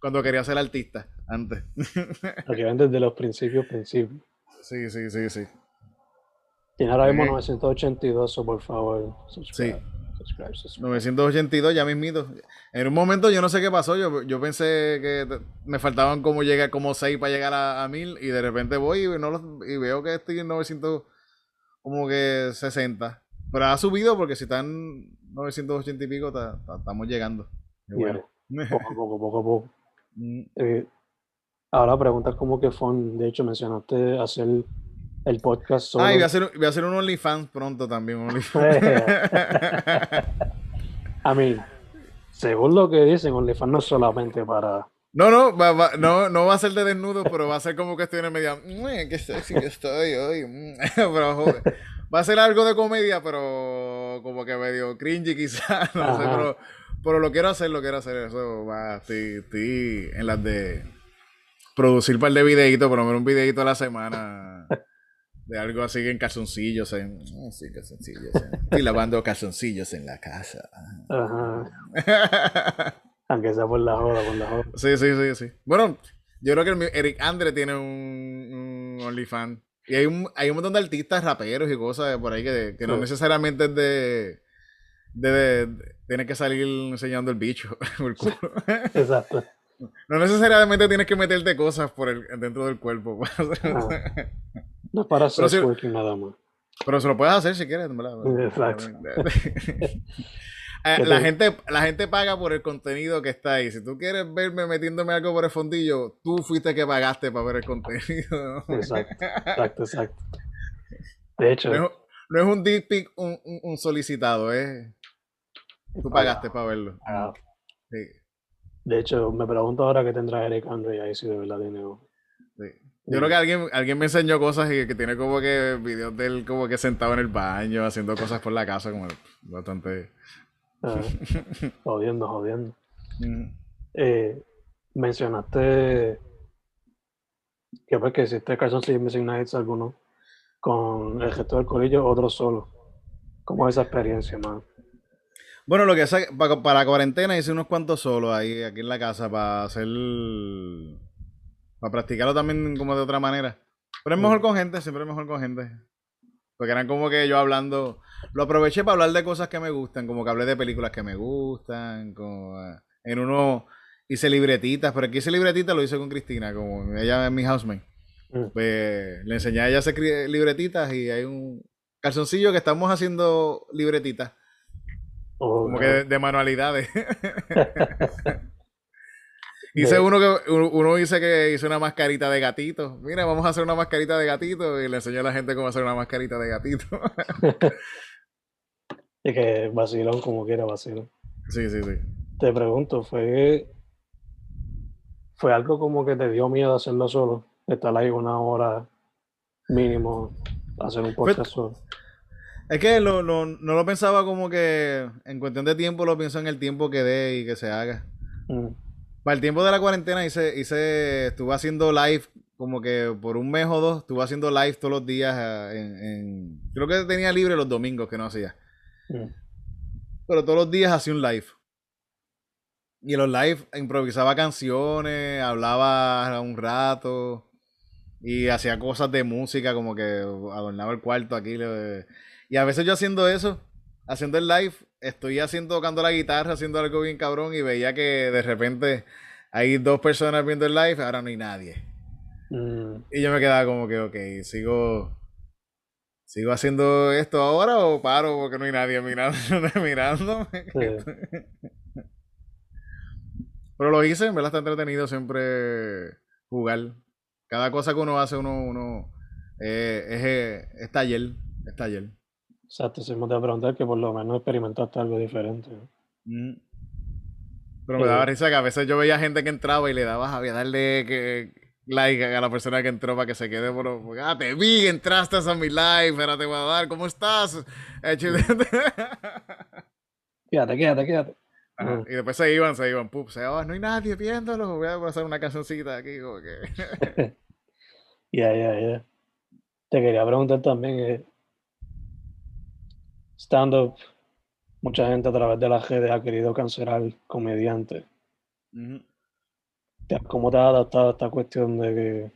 Cuando quería ser artista, antes. Lo que ven desde los principios, principios. Sí, sí, sí, sí. Y ahora mismo 982, por favor, Sí. 982, ya mismito. En un momento yo no sé qué pasó, yo, yo pensé que me faltaban como llegar como 6 para llegar a, a 1000 y de repente voy y, no y veo que estoy en 900 como que 60. Pero ha subido porque si están 980 y pico, estamos llegando. Bueno. Poco a poco, poco a poco. Mm. Eh, ahora preguntas como que fue, de hecho mencionaste hacer el podcast sobre... Ah, y voy a hacer, voy a hacer un OnlyFans pronto también, a mí, según lo que dicen, OnlyFans no es solamente para... No, no, no, no va a ser de desnudo, pero va a ser como que estoy en el medio. Que sexy que estoy hoy. Mm". pero, va a ser algo de comedia, pero como que medio cringy quizás. No sé, pero, pero, lo quiero hacer, lo quiero hacer. Eso va, estoy, estoy en las de producir un par de videitos, por lo menos un videito a la semana. De algo así en calzoncillos. En, sí, calzoncillos. Estoy lavando calzoncillos en la casa. Ajá. Aunque sea por la joda, por la joda. Sí, sí, sí, sí. Bueno, yo creo que Eric Andre tiene un, un OnlyFans. Y hay un, hay un montón de artistas, raperos y cosas por ahí que, que no necesariamente es de, de, Tienes que salir enseñando el bicho el culo. Exacto. No necesariamente tienes que meterte cosas por el, dentro del cuerpo. no para hacer nada más. Pero se lo puedes hacer si quieres, ¿verdad? Exacto. Eh, la, gente, la gente paga por el contenido que está ahí. Si tú quieres verme metiéndome algo por el fondillo, tú fuiste que pagaste para ver el contenido. Exacto, exacto, exacto. De hecho. No es, un deep pic un, un, solicitado, es. Tú pagaste para verlo. Sí. De hecho, me pregunto ahora qué tendrá Eric Andre ahí si de verdad tiene. Sí. Yo creo que alguien, alguien me enseñó cosas y que tiene como que videos de él como que sentado en el baño haciendo cosas por la casa, como bastante. Ah, jodiendo, jodiendo. Eh, mencionaste que pues que hiciste Carson City Missing Nights alguno con el gesto del corillo, otro solo. ¿Cómo es esa experiencia, man? Bueno, lo que es para, para la cuarentena hice unos cuantos solos ahí, aquí en la casa, para hacer para practicarlo también como de otra manera. Pero es mejor con gente, siempre es mejor con gente. Porque eran como que yo hablando. Lo aproveché para hablar de cosas que me gustan, como que hablé de películas que me gustan. Como, eh, en uno hice libretitas, pero aquí hice libretitas lo hice con Cristina, como ella es mi housemate. Mm. Pues le enseñé a ella a hacer libretitas y hay un calzoncillo que estamos haciendo libretitas. Oh, como que de manualidades. Hice uno que uno dice que hizo una mascarita de gatito. Mira, vamos a hacer una mascarita de gatito y le enseñó a la gente cómo hacer una mascarita de gatito. y que vacilón como quiera vacilón. Sí, sí, sí. Te pregunto, ¿fue fue algo como que te dio miedo hacerlo solo? Estar ahí una hora mínimo hacer un podcast solo. Es que no lo pensaba como que en cuestión de tiempo, lo pienso en el tiempo que dé y que se haga. Mm. Para el tiempo de la cuarentena hice, hice, estuve haciendo live como que por un mes o dos, estuve haciendo live todos los días eh, en, creo que tenía libre los domingos que no hacía. Mm. Pero todos los días hacía un live. Y en los live improvisaba canciones, hablaba un rato y hacía cosas de música como que adornaba el cuarto aquí. Y a veces yo haciendo eso, haciendo el live, estoy haciendo, tocando la guitarra, haciendo algo bien cabrón y veía que de repente hay dos personas viendo el live, ahora no hay nadie. Mm. Y yo me quedaba como que, ok, sigo, sigo haciendo esto ahora o paro porque no hay nadie mirando, mirando. Pero lo hice, en verdad está entretenido siempre jugar. Cada cosa que uno hace, uno, uno eh, es, eh, es taller, es taller. Exacto, si me te preguntar que por lo menos experimentaste algo diferente. Mm. Pero me daba risa que a veces yo veía gente que entraba y le daba a darle que, like a la persona que entró para que se quede por... Ah, te vi, entraste a mi live, ahora te voy a dar, ¿cómo estás? quédate, quédate, quédate. Mm. Y después se iban, se iban, pup, se iban, no hay nadie viéndolo, voy a pasar una cancioncita aquí, como que... Ya, ya, ya. Te quería preguntar también, eh, stand-up, mucha gente a través de la redes ha querido cancelar comediantes. ¿Cómo te has adaptado a esta cuestión de que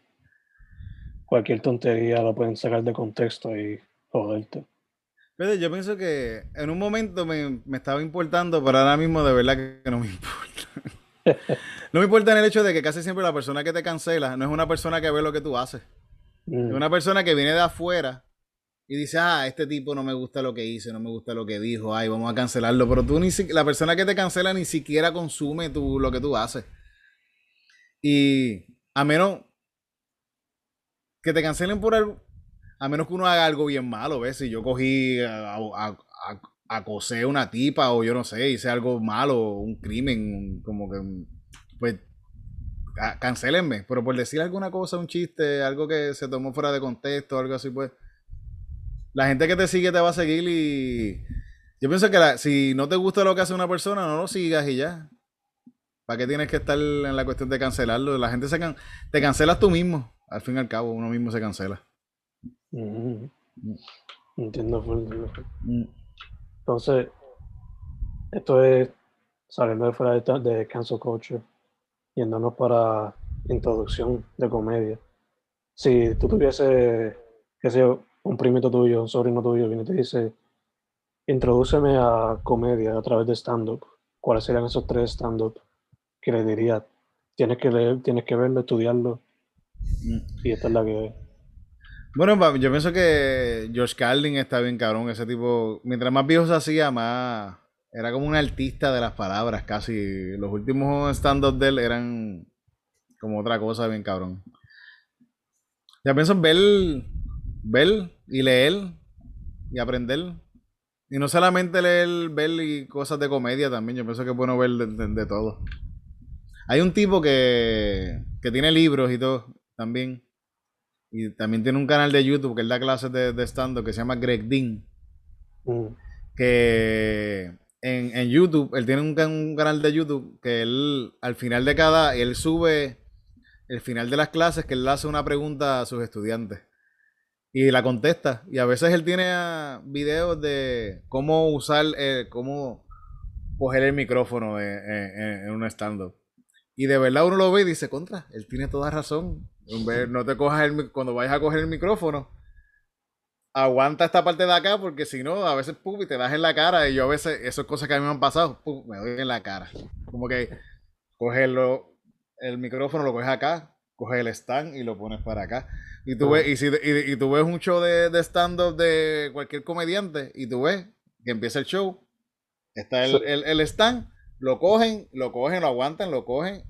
cualquier tontería la pueden sacar de contexto y joderte? yo pienso que en un momento me, estaba importando, pero ahora mismo de verdad que no me importa. no me importa en el hecho de que casi siempre la persona que te cancela no es una persona que ve lo que tú haces. Es mm. una persona que viene de afuera y dice, ah, este tipo no me gusta lo que hizo, no me gusta lo que dijo, ay, vamos a cancelarlo. Pero tú ni la persona que te cancela ni siquiera consume tú, lo que tú haces. Y a menos que te cancelen por algo, a menos que uno haga algo bien malo, ¿ves? Si yo cogí a, a, a, una tipa o yo no sé, hice algo malo, un crimen, como que, pues, cancelenme. Pero por decir alguna cosa, un chiste, algo que se tomó fuera de contexto, algo así, pues la gente que te sigue te va a seguir y yo pienso que si no te gusta lo que hace una persona, no lo sigas y ya. ¿Para qué tienes que estar en la cuestión de cancelarlo? La gente se te cancelas tú mismo. Al fin y al cabo, uno mismo se cancela. Mm. Entiendo, mm. Entonces, esto es saliendo de fuera de, de cancel culture, yéndonos para introducción de comedia. Si tú tuviese, qué sé yo, un primito tuyo, un sobrino tuyo, viene y te dice, introdúceme a comedia a través de stand-up, ¿cuáles serían esos tres stand-up que le diría? Tienes que leer, tienes que verlo, estudiarlo. Mm. Y esta es la que... Bueno, yo pienso que George Carlin está bien cabrón, ese tipo, mientras más viejo se hacía, más, era como un artista de las palabras, casi. Los últimos stand-up de él eran como otra cosa bien cabrón. Ya pienso en ver, ver y leer y aprender. Y no solamente leer, ver y cosas de comedia también, yo pienso que es bueno ver de, todo. Hay un tipo que, que tiene libros y todo también. Y también tiene un canal de YouTube que él da clases de, de stand-up que se llama Greg Dean. Mm. Que en, YouTube, él tiene un, canal de YouTube que él al final de cada, él sube el final de las clases que él hace una pregunta a sus estudiantes y la contesta. Y a veces él tiene ah, videos de cómo usar, eh, cómo coger el micrófono en, un stand-up. Y de verdad uno lo ve y dice, contra, él tiene toda razón. No te cojas el, cuando vayas a coger el micrófono, aguanta esta parte de acá porque si no, a veces pum, y te das en la cara. Y yo a veces, esas cosas que a mí me han pasado, pum, me doy en la cara. Como que cogerlo, el micrófono lo coges acá, coges el stand y lo pones para acá. Y tú, ves, y, si, y, tú ves un show de, de stand-up de cualquier comediante y tú ves que empieza el show, está el, el, el stand, lo cogen, lo cogen, lo aguantan, lo cogen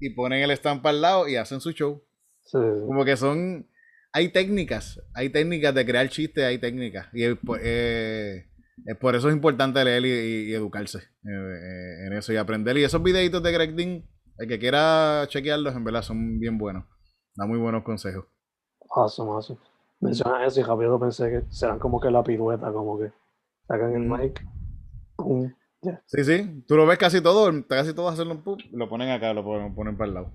y ponen el stand para el lado y hacen su show. Como que son hay técnicas, hay técnicas de crear chistes, hay técnicas. Y pues, eh, por eso es importante leer y, educarse eh, eh, en eso y aprender. Y esos videitos de Greg Dean, el que quiera chequearlos, en verdad son bien buenos. Da muy buenos consejos. Awesome, awesome. Mencionas eso y rápido pensé que serán como que la pirueta, como que sacan el mic. Sí, sí. Tú lo ves casi todo, casi todo hacerlo un lo ponen acá, lo ponen, ponen para el lado.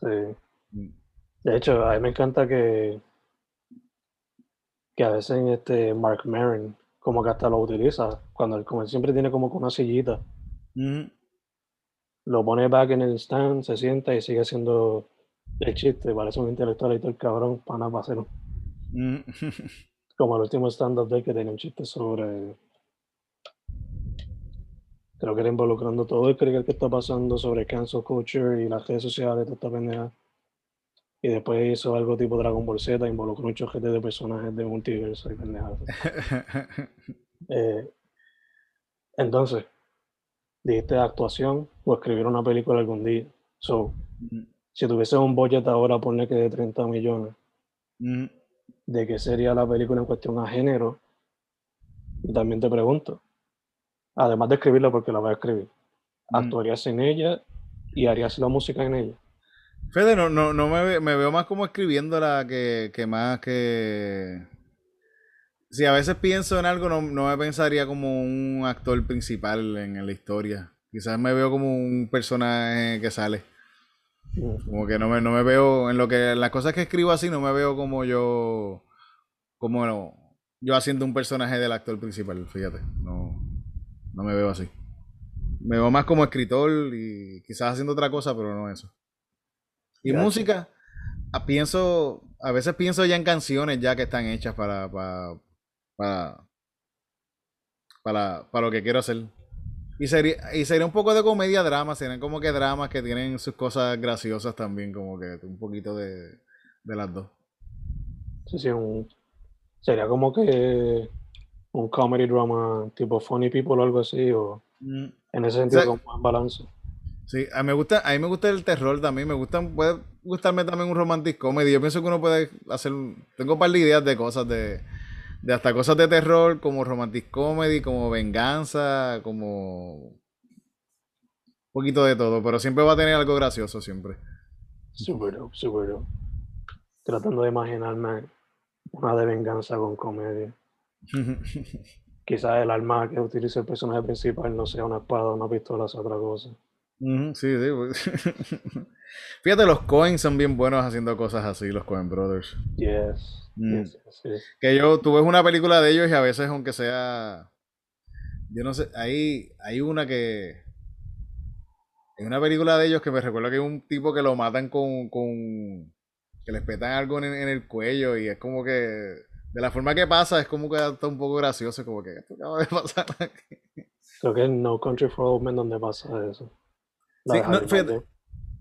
Sí. Mm. De hecho, a mí me encanta que que a veces este Mark Maron como que hasta lo utiliza cuando el como siempre tiene como una sillita lo pone back en el stand se sienta y sigue haciendo el chiste parece un intelectual y todo el cabrón para hacerlo como el último stand up de que tenía un chiste sobre creo que era involucrando todo el que está pasando sobre cancel culture y las redes sociales toda esta pendeja y después hizo algo tipo Dragon Ball Z, involucró un choquete de personajes de multiverso y pendejadas. eh, entonces, dijiste actuación o escribir una película algún día. So, si tuviese un budget ahora, ponle que de 30 millones, ¿de qué sería la película en cuestión a género? Y también te pregunto, además de escribirla porque la voy a escribir, ¿actuarías en ella y harías la música en ella? Fede, no, no, no me, me, veo más como escribiéndola que, que más que... Si a veces pienso en algo, no, no, me pensaría como un actor principal en, la historia. Quizás me veo como un personaje que sale. Como que no me, no me veo en lo que las cosas que escribo así, no me veo como yo, como yo haciendo un personaje del actor principal, fíjate. No, no me veo así. Me veo más como escritor y quizás haciendo otra cosa, pero no eso. Y música, a, pienso, a veces pienso ya en canciones ya que están hechas para, para, para, para, lo que quiero hacer. Y sería, y sería un poco de comedia drama, serían como que dramas que tienen sus cosas graciosas también, como que un poquito de, de las dos. Sí, sí, sería como que un comedy drama tipo Funny People o algo así, o mm. en ese sentido como un balance. Sí, a mí me gusta, a mí me gusta el terror también, me gusta, puede gustarme también un romantic comedy. Yo pienso que uno puede hacer, tengo un par de ideas de cosas de, de hasta cosas de terror como romantic comedy, como venganza, como un poquito de todo, pero siempre va a tener algo gracioso siempre. Súper súper Tratando de imaginarme una de venganza con comedia. Quizás el arma que utiliza el personaje principal no sea una espada una pistola, es otra cosa sí, sí. Pues. Fíjate, los Coins son bien buenos haciendo cosas así, los Coen Brothers. Yes. Mm. Que yo, tú ves una película de ellos y a veces, aunque sea. Yo no sé, hay, hay una que. Hay una película de ellos que me recuerda que hay un tipo que lo matan con. con que les petan algo en, el cuello y es como que. De la forma que pasa, es como que está un poco gracioso, como que esto acaba de pasar aquí. Creo que en No Country for Old Men donde pasa eso.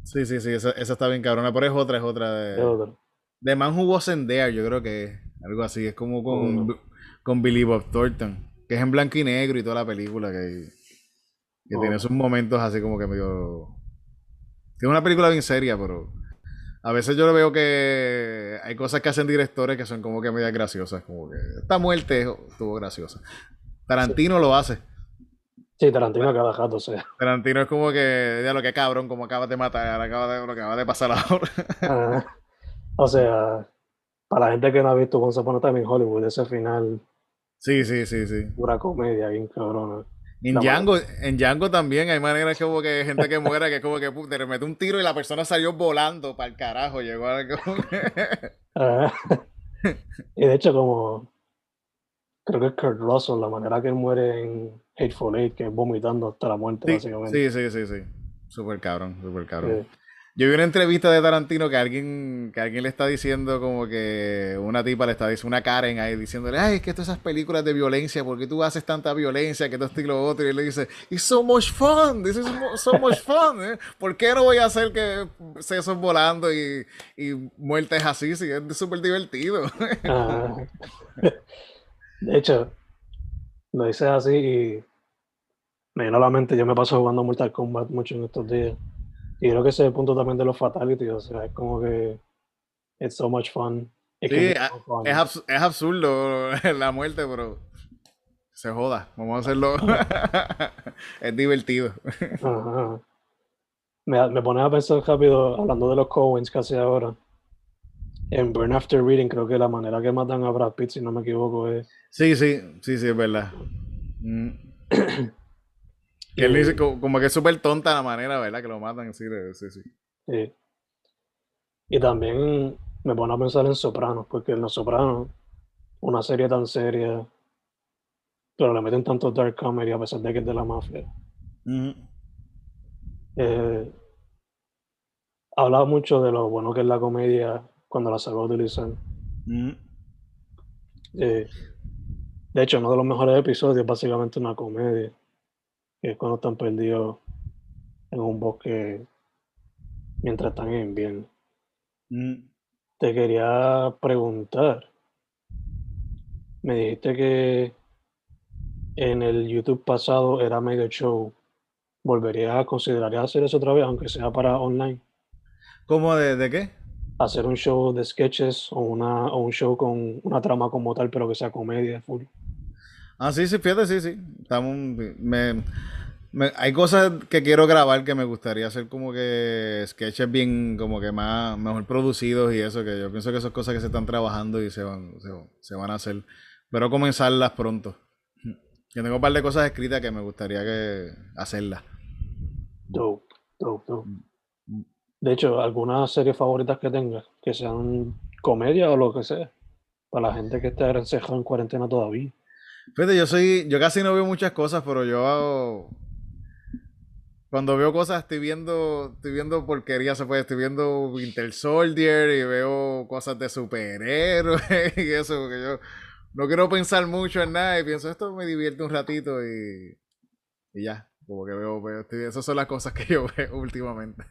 Sí, sí, sí, esa, está bien cabrona, pero es otra, es otra de. De Man Who Wasn't There, yo creo que es algo así, es como con, con Billy Bob Thornton, que es en blanco y negro y toda la película que Que tiene sus momentos así como que medio. Tiene una película bien seria, pero. A veces yo veo que hay cosas que hacen directores que son como que medias graciosas. Como que esta muerte estuvo graciosa. Tarantino lo hace. Sí, Tarantino cada rato, o sea. Tarantino es como que, ya lo que cabrón, como acabas de matar, acaba de, lo que acaba de pasar ahora. o sea, para la gente que no ha visto Once Upon a Time in Hollywood, ese final. Sí, sí, sí, sí. Pura comedia, bien cabrona. En Django, en Django también hay maneras como que gente que muera que es como que te remete un tiro y la persona salió volando para el carajo, llegó a y de hecho como creo que es Kurt Russell, la manera que él muere en Hateful Eight, que es vomitando hasta la muerte, básicamente. Sí, sí, sí, sí. Súper cabrón, súper cabrón. Yo vi una entrevista de Tarantino que alguien, que alguien le está diciendo como que una tipa le está diciendo, una Karen ahí diciéndole, ay, es que todas esas películas de violencia, ¿por qué tú haces tanta violencia que todo esto y otro? Y él le dice, it's so much fun, this is so much fun, ¿eh? ¿por qué no voy a hacer que sesos volando y, y muertes así si es súper divertido? Ah. De hecho, lo dices así y me vino a la mente, yo me paso jugando Mortal Kombat mucho en estos días. Y creo que ese es el punto también de los fatalities, o sea, es como que it's so much fun. sí, es, es, absurdo la muerte, pero se joda, vamos a hacerlo. es divertido. Me, me pone a pensar rápido, hablando de los Coens casi ahora. En Burn After Reading, creo que la manera que matan a Brad Pitt, si no me equivoco, es. Sí, sí, sí, sí, es verdad. Mm. Que él dice como, que es súper tonta la manera, ¿verdad? Que lo matan, sí, sí, sí. Sí. Y también me pone a pensar en Sopranos, porque en Los Sopranos, una serie tan seria, pero le meten tanto dark comedy a pesar de que es de la mafia. eh, habla mucho de lo bueno que es la comedia cuando la sabe utilizar. Eh, de hecho, uno de los mejores episodios es básicamente una comedia que es cuando están perdidos en un bosque mientras están en invierno. Mm. Te quería preguntar, me dijiste que en el YouTube pasado era medio show. ¿Volverías a considerar hacer eso otra vez, aunque sea para online? ¿Cómo de, de qué? Hacer un show de sketches o, una, o un show con una trama como tal, pero que sea comedia full. Ah, sí, sí, fíjate, sí, sí. Estamos, me, hay cosas que quiero grabar que me gustaría hacer como que sketches bien, como que más, mejor producidos y eso, que yo pienso que esas cosas que se están trabajando y se van, se, van a hacer. Pero comenzarlas pronto. Yo tengo un par de cosas escritas que me gustaría que hacerlas. Dope, dope, dope. Mm. De hecho, algunas series favoritas que tengas, que sean comedia o lo que sea, para la gente que esté en cuarentena todavía. Fíjate, yo soy, yo casi no veo muchas cosas, pero yo hago, cuando veo cosas estoy viendo, estoy viendo porquería, se puede, estoy viendo Winter Soldier y veo cosas de superhéroes y eso, porque yo no quiero pensar mucho en nada y pienso, esto me divierte un ratito y, y ya, como que veo, veo esas son las cosas que yo veo últimamente.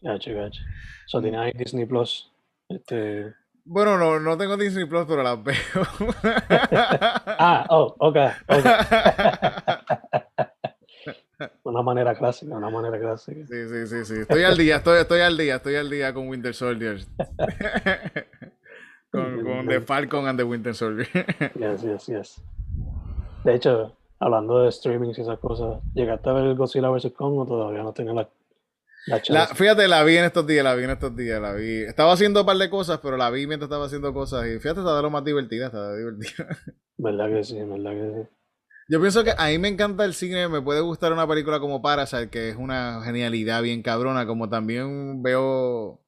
Gacho, gacho. So, ¿tienes Disney Plus? Este... Bueno, no, no tengo Disney Plus, pero las veo. ah, oh, ok. okay. una manera clásica, una manera clásica. Sí, sí, sí, sí. Estoy al día, estoy, estoy al día, estoy al día con Winter Soldier. con, con The Falcon and the Winter Soldier. yes, yes, yes. De hecho, hablando de streaming y esas cosas, ¿llegaste a ver Godzilla vs. Kong o todavía no tenía la fíjate, la vi en estos días, la vi en estos días, la vi. Estaba haciendo un par de cosas, pero la vi mientras estaba haciendo cosas y fíjate, estaba de lo más divertida, estaba divertida. ¿Verdad que sí? ¿Verdad que sí? Yo pienso que a mí me encanta el cine, me puede gustar una película como Parasite, que es una genialidad bien cabrona, como también veo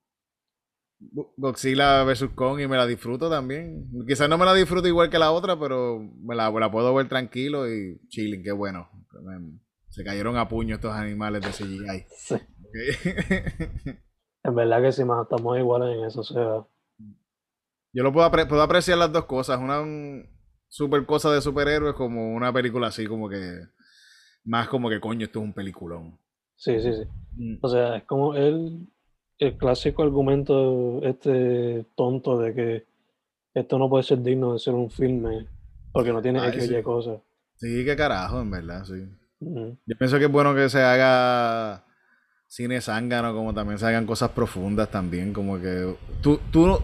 Godzilla vs. Kong y me la disfruto también. Quizás no me la disfruto igual que la otra, pero me la, la puedo ver tranquilo y chilling, qué bueno. Se cayeron a puño estos animales de CGI. Sí. en verdad que sí, más estamos iguales en eso, o sea. Yo lo puedo, puedo apreciar las dos cosas. Una super cosa de superhéroes como una película así, como que. Más como que coño, esto es un peliculón. Sí, sí, sí. Mm. O sea, es como el, el clásico argumento este tonto de que esto no puede ser digno de ser un filme porque no tiene X cosas. Sí, qué carajo, en verdad, sí. Yo pienso que es bueno que se haga cine zángano, como también se hagan cosas profundas también, como que tú, tú,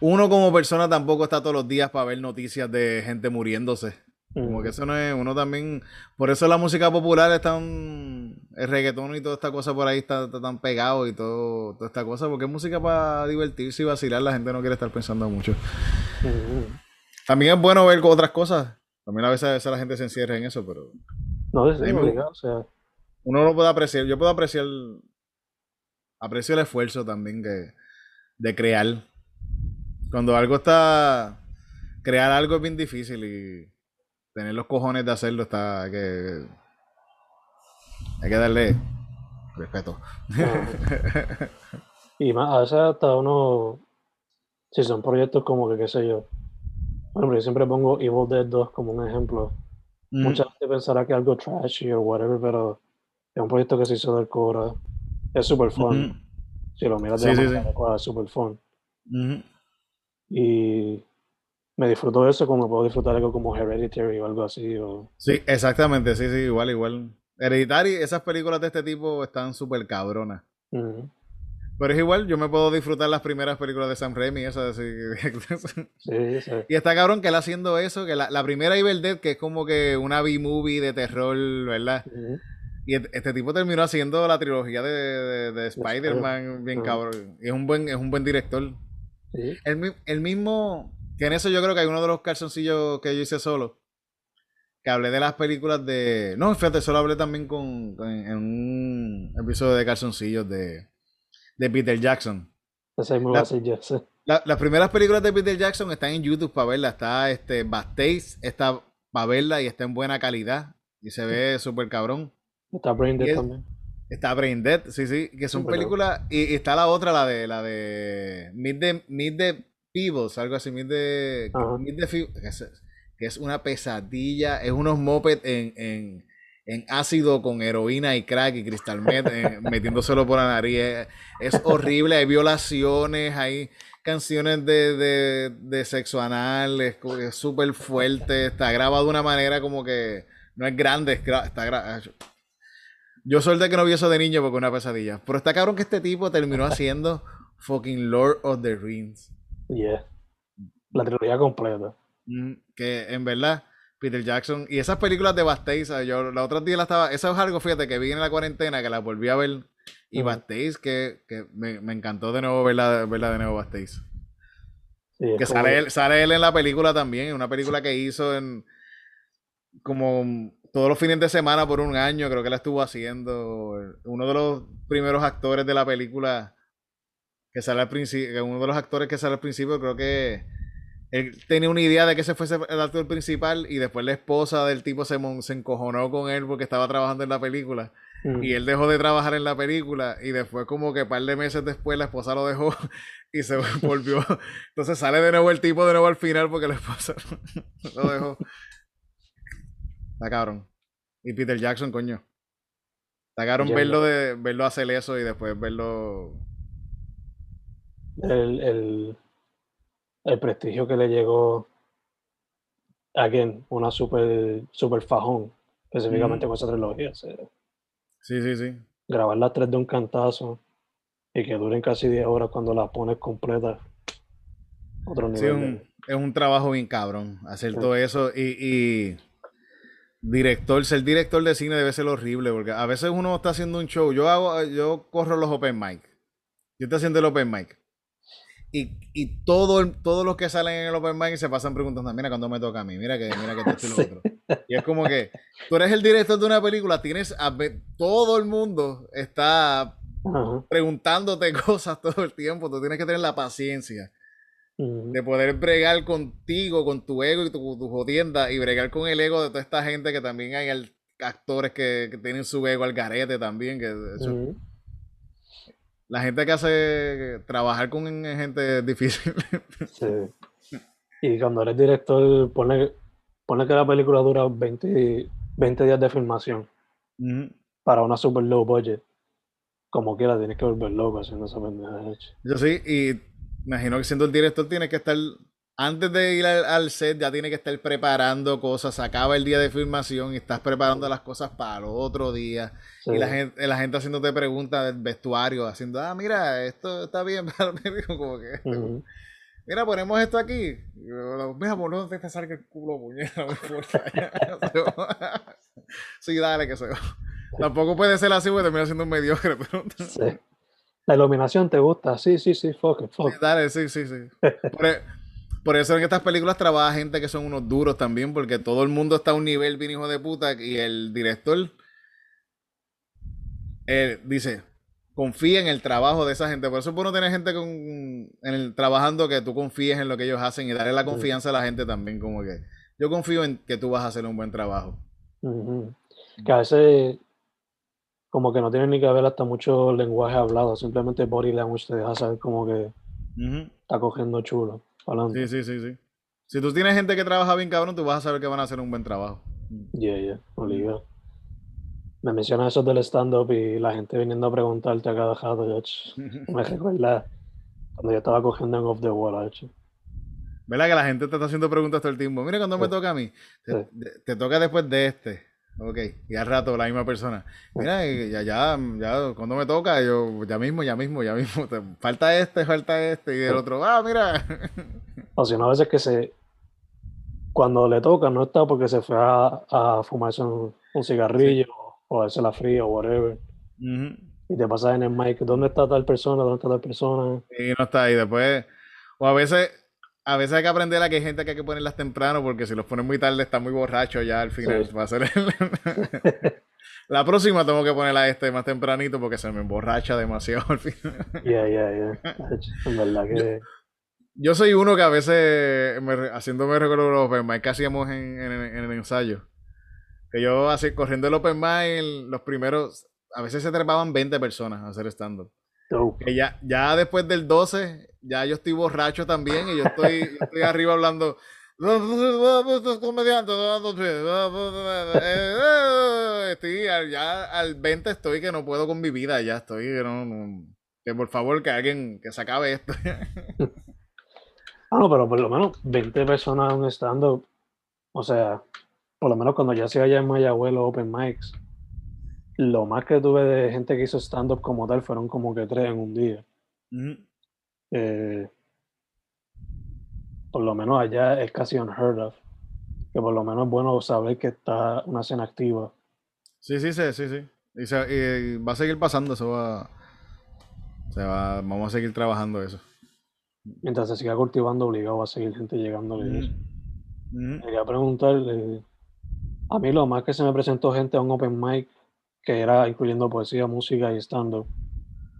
uno como persona tampoco está todos los días para ver noticias de gente muriéndose. Como que eso no es, uno también, por eso la música popular está un, el reggaetón y toda esta cosa por ahí está, tan pegado y todo, toda esta cosa, porque es música para divertirse y vacilar, la gente no quiere estar pensando mucho. También es bueno ver otras cosas, también a veces, la gente se encierra en eso, pero... No, es o sea... Uno lo puede apreciar, yo puedo apreciar, aprecio el esfuerzo también que, de crear. Cuando algo está, crear algo es bien difícil y tener los cojones de hacerlo está que hay que darle respeto. y más, a veces hasta uno, si son proyectos como que, qué sé yo, bueno, yo siempre pongo Evil Dead 2 como un ejemplo. Mucha gente pensará que es algo trashy o whatever, pero es un proyecto que se hizo del Cora. Es super fun. Si lo miras de sí, sí, es super fun. Y me disfruto de eso como puedo disfrutar algo como Hereditary o algo así. O... Sí, exactamente, sí, sí, igual, igual. Hereditary, esas películas de este tipo están súper cabronas. Pero es igual, yo me puedo disfrutar las primeras películas de Sam Raimi, esas así. sí, sí. Y está cabrón que él haciendo eso, que la, primera Evil Dead, que es como que una B-movie de terror, ¿verdad? Y este tipo terminó haciendo la trilogía de, de, Spider-Man, bien cabrón. Y es un buen, es un buen director. El, el mismo que en eso yo creo que hay uno de los calzoncillos que yo hice solo. Que hablé de las películas de. No, fíjate, solo hablé también con, en un episodio de calzoncillos de, de Peter Jackson. las primeras películas de Peter Jackson están en YouTube para verla. Está este Bastage, está para verla y está en buena calidad. Y se ve súper cabrón. Está Brain Dead también. Está Brain Dead, sí, sí. Que son películas. Y, está la otra, la de la de Meet the, Meet the Peebles, algo así, Meet de, que, es, una pesadilla, es unos mopeds en, ácido con heroína y crack y cristal met, eh, metiéndoselo por la nariz. Es, horrible, hay violaciones, hay canciones de, de, sexo anal, es súper fuerte, está grabado de una manera como que no es grande, está grabado. Yo de que no vi eso de niño porque una pesadilla. Pero está cabrón que este tipo terminó haciendo fucking Lord of the Rings. Yeah. La trilogía completa. Mm, que en verdad, Peter Jackson. Y esas películas de Bastéis, yo la otra día la estaba. Eso es algo, fíjate, que vi en la cuarentena, que la volví a ver. Y uh que, que me, encantó de nuevo verla, verla de nuevo Bastéis. que sale, él, sale él en la película también, una película que hizo en como todos los fines de semana por un año, creo que la estuvo haciendo. Uno de los primeros actores de la película que sale al principio, uno de los actores que sale al principio, creo que él tenía una idea de que ese fuese el actor principal y después la esposa del tipo se, se encojonó con él porque estaba trabajando en la película. Mm. Y él dejó de trabajar en la película y después como que un par de meses después la esposa lo dejó y se volvió. Entonces sale de nuevo el tipo de nuevo al final porque la esposa lo dejó. Está cabrón. Y Peter Jackson, coño. Está cabrón verlo, de, verlo hacer eso y después verlo el, el, prestigio que le llegó a quien, una super, super fajón, específicamente con esa trilogía. sí, sí, sí. Grabar las tres de un cantazo y que duren casi 10 horas cuando las pones completas. Otro nivel. es un trabajo bien cabrón hacer todo eso y, y, director, ser director de cine debe ser horrible porque a veces uno está haciendo un show. Yo hago, yo corro los open mic. Yo estoy haciendo el open mic. Y, y todo, todos los que salen en el Open Mic se pasan preguntando, mira cuando me toca a mí, mira que, mira que esto y lo otro. Y es como que tú eres el director de una película, tienes a todo el mundo está preguntándote cosas todo el tiempo, tú tienes que tener la paciencia de poder bregar contigo, con tu ego y tu, tu jodienda y bregar con el ego de toda esta gente que también hay actores que, tienen su ego al garete también, que eso, la gente que hace trabajar con gente es difícil. Sí. Y cuando eres director, pone, pone que la película dura 20, 20 días de filmación para una super low budget. Como quiera, tienes que volver loco haciendo esa pendeja. Yo sí, y imagino que siendo el director tienes que estar antes de ir al, set ya tiene que estar preparando cosas, acaba el día de filmación y estás preparando las cosas para el otro día. Y la gente, la gente haciéndote preguntas del vestuario, haciendo, ah, mira, esto está bien, como que, mira, ponemos esto aquí. Mira, por no te salga el culo, puñeta, no importa. sí, dale, que se Tampoco puede ser así porque termina siendo un mediocre, pero... La iluminación te gusta, sí, sí, sí, fuck it, fuck. dale, sí, sí, sí. Por eso en estas películas trabaja gente que son unos duros también, porque todo el mundo está a un nivel bien hijo de puta y el director eh, dice, confía en el trabajo de esa gente. Por eso es bueno tener gente con, en el, trabajando que tú confíes en lo que ellos hacen y darle la confianza a la gente también, como que yo confío en que tú vas a hacer un buen trabajo. Que a veces como que no tiene ni que haber hasta mucho lenguaje hablado, simplemente body language te deja saber como que está cogiendo chulo. Sí, sí, sí, sí. Si tú tienes gente que trabaja bien cabrón, tú vas a saber que van a hacer un buen trabajo. Yeah, yeah, obligado. Me menciona eso del stand-up y la gente viniendo a preguntarte a cada rato, me recuerda cuando yo estaba cogiendo en Off the Wall, hecho. ¿Verdad que la gente te está haciendo preguntas todo el tiempo? Mira, cuando me toca a mí, te, toca después de este. Ok, y al rato la misma persona. Mira, ya, ya, ya, cuando me toca, yo, ya mismo, ya mismo, ya mismo. falta este, falta este. Y el otro, ah, mira. O si no, a veces que se. Cuando le toca, no está porque se fue a, a fumarse un, cigarrillo o a hacerse la fría o whatever. Y te pasa en el mic, ¿dónde está tal persona? ¿Dónde está tal persona? Y no está ahí. Después, o a veces a veces hay que aprender a que hay gente que hay que ponerlas temprano porque si los pones muy tarde está muy borracho ya al final. Va a ser La próxima tengo que ponerla este más tempranito porque se me emborracha demasiado al final. Ya, ya, ya. En verdad que... Yo, soy uno que a veces, me, haciéndome recuerdo los open mic que hacíamos en, el ensayo, que yo así corriendo el open mic, los primeros, a veces se trepaban 20 personas a hacer stand-up. Que ya, ya después del 12 ya yo estoy borracho también y yo estoy, estoy arriba hablando. Estoy ya al 20 estoy que no puedo con mi vida, ya estoy que, por favor que alguien que se acabe esto. ah, no, pero por lo menos 20 personas en stand-up, o sea, por lo menos cuando ya se allá en Mayagüez los open mics, lo más que tuve de gente que hizo stand-up como tal fueron como que tres en un día. Eh, por lo menos allá es casi unheard of. Que por lo menos es bueno saber que está una escena activa. Sí, sí, sí, sí, sí. Y, va a seguir pasando, eso va, se va, vamos a seguir trabajando eso. Mientras se siga cultivando, obligado va a seguir gente llegando a eso. Quería preguntarle, a mí lo más que se me presentó gente a un open mic, que era incluyendo poesía, música y stand-up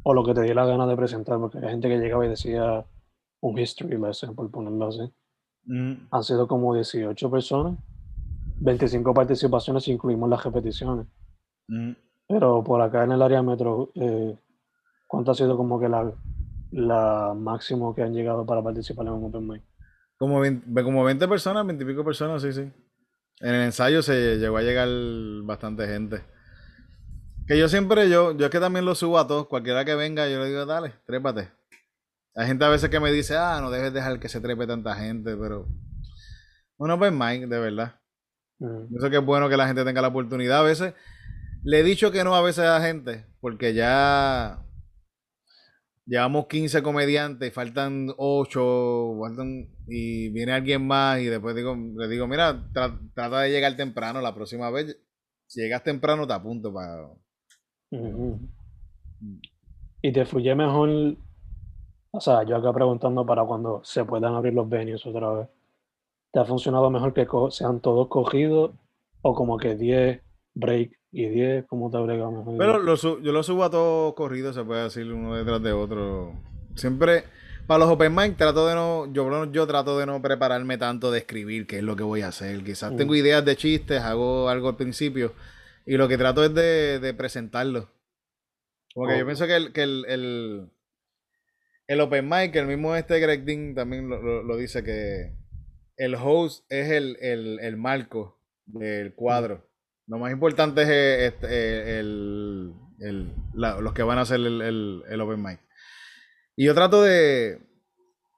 o lo que te di la gana de presentar, porque hay gente que llegaba y decía un history lesson, por ponerlo así. Mm. Han sido como 18 personas, 25 participaciones, incluimos las repeticiones. Mm. Pero por acá en el área metro, eh, ¿cuánto ha sido como que la, la máximo que han llegado para participar en un Open Mic? Como 20, como 20 personas, 20 y pico personas, sí, sí. En el ensayo se llegó a llegar bastante gente. Que yo siempre, yo, yo es que también lo subo a todos. Cualquiera que venga, yo le digo, dale, trépate. Hay gente a veces que me dice, ah, no debes dejar que se trepe tanta gente, pero. Bueno, pues Mike, de verdad. Sé que es bueno que la gente tenga la oportunidad. A veces le he dicho que no a veces a la gente, porque ya llevamos 15 comediantes, faltan 8, faltan, y viene alguien más y después digo, le digo, mira, trata de llegar temprano la próxima vez. Si llegas temprano te apunto para y te fluye mejor, o sea, yo acá preguntando para cuando se puedan abrir los venues otra vez. ¿Te ha funcionado mejor que sean todos cogidos o como que 10 break y 10? ¿Cómo te brega mejor? Pero yo lo subo a todos corridos, se puede decir uno detrás de otro. Siempre, para los open mic, trato de no, yo, yo trato de no prepararme tanto de escribir qué es lo que voy a hacer. Quizás tengo ideas de chistes, hago algo al principio y lo que trato es de, presentarlo. Porque yo pienso que el, que el, el, Open Mic, el mismo este Greg Dean también lo, dice, que el host es el, marco del cuadro. Lo más importante es este, el, los que van a hacer el, Open Mic. Y yo trato de,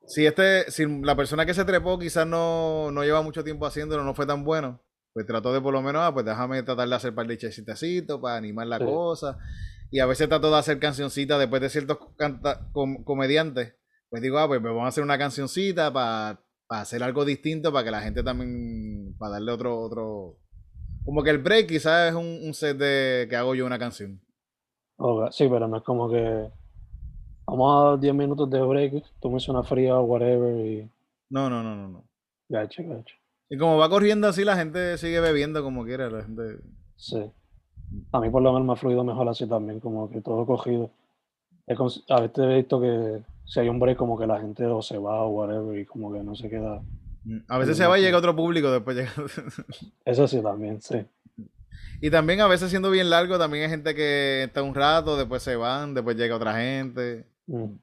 si este, si la persona que se trepó quizás no, no lleva mucho tiempo haciéndolo, no fue tan bueno, pues trató de por lo menos, ah, pues déjame tratar de hacer un par de chistecitos para animar la cosa. Y a veces trato de hacer cancioncitas después de ciertos comediantes. Pues digo, ah, pues, pues vamos a hacer una cancioncita para hacer algo distinto, para que la gente también, para darle otro, otro, como que el break quizás es un, set de que hago yo una canción. sí, pero no es como que vamos a 10 minutos de break, tú me una fría o whatever y... No, no, no, no, no. Gacho, gacho. Y como va corriendo así, la gente sigue bebiendo como quiera, la gente... Sí. A mí por lo menos me ha fluido mejor así también, como que todo cogido. a veces he visto que si hay un break como que la gente o se va o whatever y como que no se queda Mm, a veces se va y llega otro público, después llega. Eso sí, también, sí. Y también a veces siendo bien largo, también hay gente que está un rato, después se van, después llega otra gente. Mm.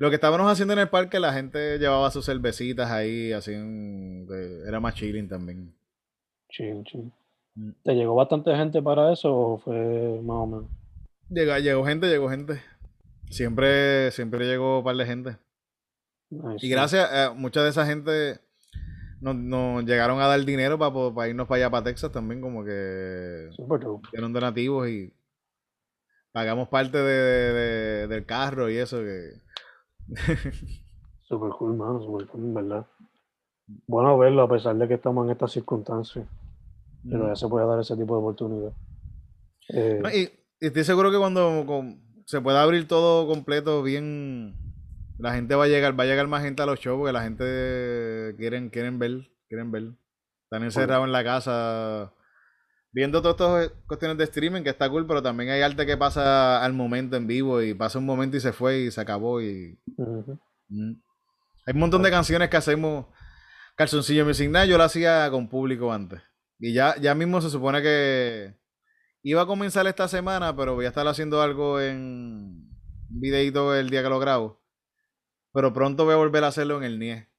Lo que estábamos haciendo en el parque, la gente llevaba sus cervecitas ahí, así era más chilling también. Chill, chill. Mm. ¿Te llegó bastante gente para eso o fue más o menos? Llegó, llegó gente, llegó gente. Siempre, siempre llegó un par de gente. y gracias a mucha de esa gente nos, llegaron a dar dinero para, irnos para allá, para Texas también, como que eran donativos y pagamos parte de, del carro y eso que... super cool, mano, super cool, en verdad. Bueno verlo a pesar de que estamos en estas circunstancias. Pero ya se puede dar ese tipo de oportunidad. Eh, y, estoy seguro que cuando se pueda abrir todo completo, bien la gente va a llegar, va a llegar más gente a los shows porque la gente quieren, quieren ver, quieren ver. Están encerrados en la casa viendo todas estas cuestiones de streaming que está cool, pero también hay arte que pasa al momento en vivo y pasa un momento y se fue y se acabó y hay un montón de canciones que hacemos Calzoncillo mi Night, yo lo hacía con público antes. Y ya, ya mismo se supone que iba a comenzar esta semana, pero voy a estar haciendo algo en videito el día que lo grabo. Pero pronto voy a volver a hacerlo en el NIE.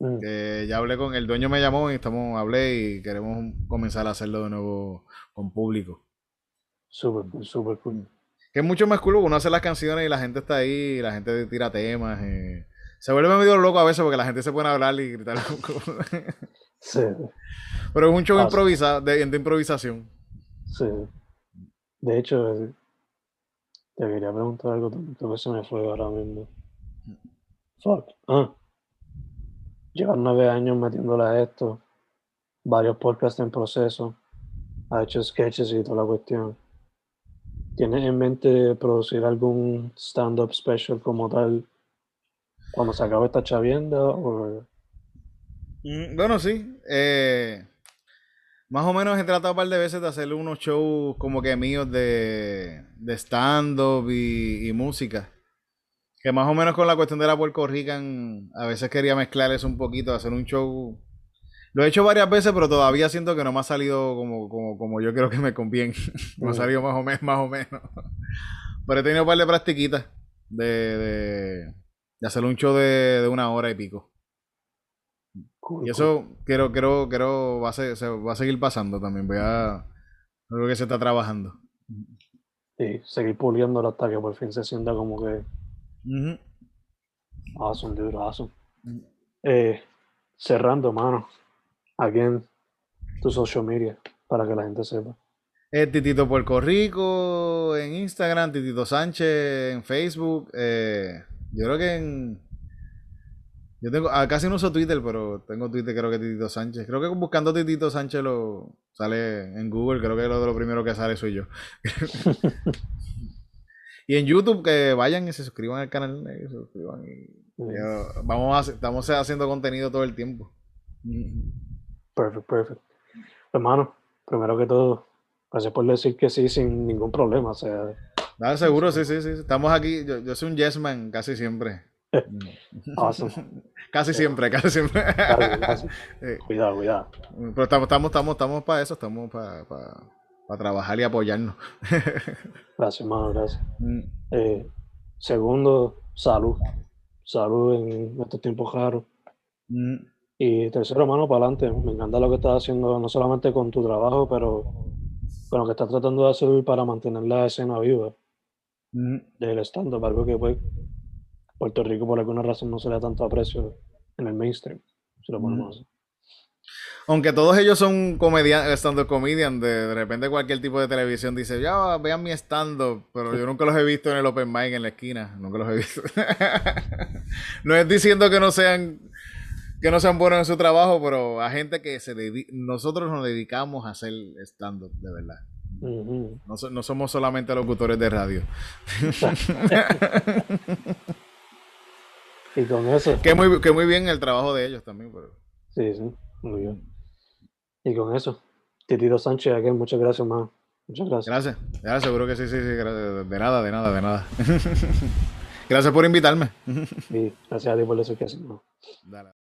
Mm. Que ya hablé con el dueño, me llamó y estamos, hablé y queremos comenzar a hacerlo de nuevo con público. Súper súper cool. Que es mucho más cool uno hace las canciones y la gente está ahí, y la gente tira temas. Se vuelve medio loco a veces porque la gente se pone a hablar y gritar. sí. Pero es un show improvisado, de, de, improvisación. Sí. De hecho, te quería preguntar algo, que se me fue ahora mismo. Fuck. Ah. Llevar nueve años metiéndole a esto, varios podcasts en proceso, ha hecho sketches y toda la cuestión. ¿Tienes en mente producir algún stand-up special como tal cuando se acabe esta chavienda? Mm, bueno, sí. Eh, más o menos he tratado un par de veces de hacerle unos shows como que míos de, de stand-up y música. Que más o menos con la cuestión de la Puerto Rican, a veces quería mezclar eso un poquito, hacer un show. Lo he hecho varias veces, pero todavía siento que no me ha salido como, como, como yo creo que me conviene. me ha salido más o menos, más o menos. pero he tenido un par de practiquitas de, de, hacer un show de, una hora y pico. y eso quiero, quiero, quiero, va a, se va a seguir pasando también. Voy a. Creo que se está trabajando. Sí, seguir puliéndolo hasta que por fin se sienta como que Awesome, dude, awesome. Eh, cerrando, mano. Aquí en tu social media para que la gente sepa. Eh, Titito Puerto Rico en Instagram, Titito Sánchez en Facebook. Eh, yo creo que en. Yo tengo. Ah, casi no uso Twitter, pero tengo Twitter, creo que Titito Sánchez. Creo que buscando Titito Sánchez lo sale en Google. Creo que lo, lo primero que sale soy yo. Y en YouTube que vayan y se suscriban al canal, y se suscriban vamos a, estamos haciendo contenido todo el tiempo. Perfecto, perfecto. Hermano, primero que todo, gracias por decir que sí sin ningún problema. O sea, Nada, seguro, sí, sí, sí. Estamos aquí. Yo, soy un yes man casi siempre. awesome. casi siempre, casi siempre. Cuidado, cuidado. Pero estamos, estamos, estamos, estamos para eso, estamos para para trabajar y apoyarnos. gracias, hermano, gracias. Mm. Eh, segundo, salud. Salud en estos tiempos raros. Mm. Y tercero, hermano, para adelante. Me encanta lo que estás haciendo, no solamente con tu trabajo, pero con lo que estás tratando de hacer para mantener la escena viva mm. del stand-up, algo que pues Puerto Rico por alguna razón no se le da tanto aprecio en el mainstream, si lo ponemos así. Aunque todos ellos son comediantes, stand-up comedian, de, repente cualquier tipo de televisión dice, ya vean mi stand-up, pero yo nunca los he visto en el open mic en la esquina, nunca los he visto. no es diciendo que no sean que no sean buenos en su trabajo, pero a gente que se nosotros nos dedicamos a hacer stand-up, de verdad. no, somos solamente locutores de radio. y con eso. Que muy, que muy bien el trabajo de ellos también. Pero... Sí, sí, muy bien. Y con eso, Titito Sánchez, aquí, muchas gracias, más. Muchas gracias. Gracias, seguro que sí, sí, sí. De nada, de nada, de nada. gracias por invitarme. Sí, gracias a ti por eso que hacemos. Dale.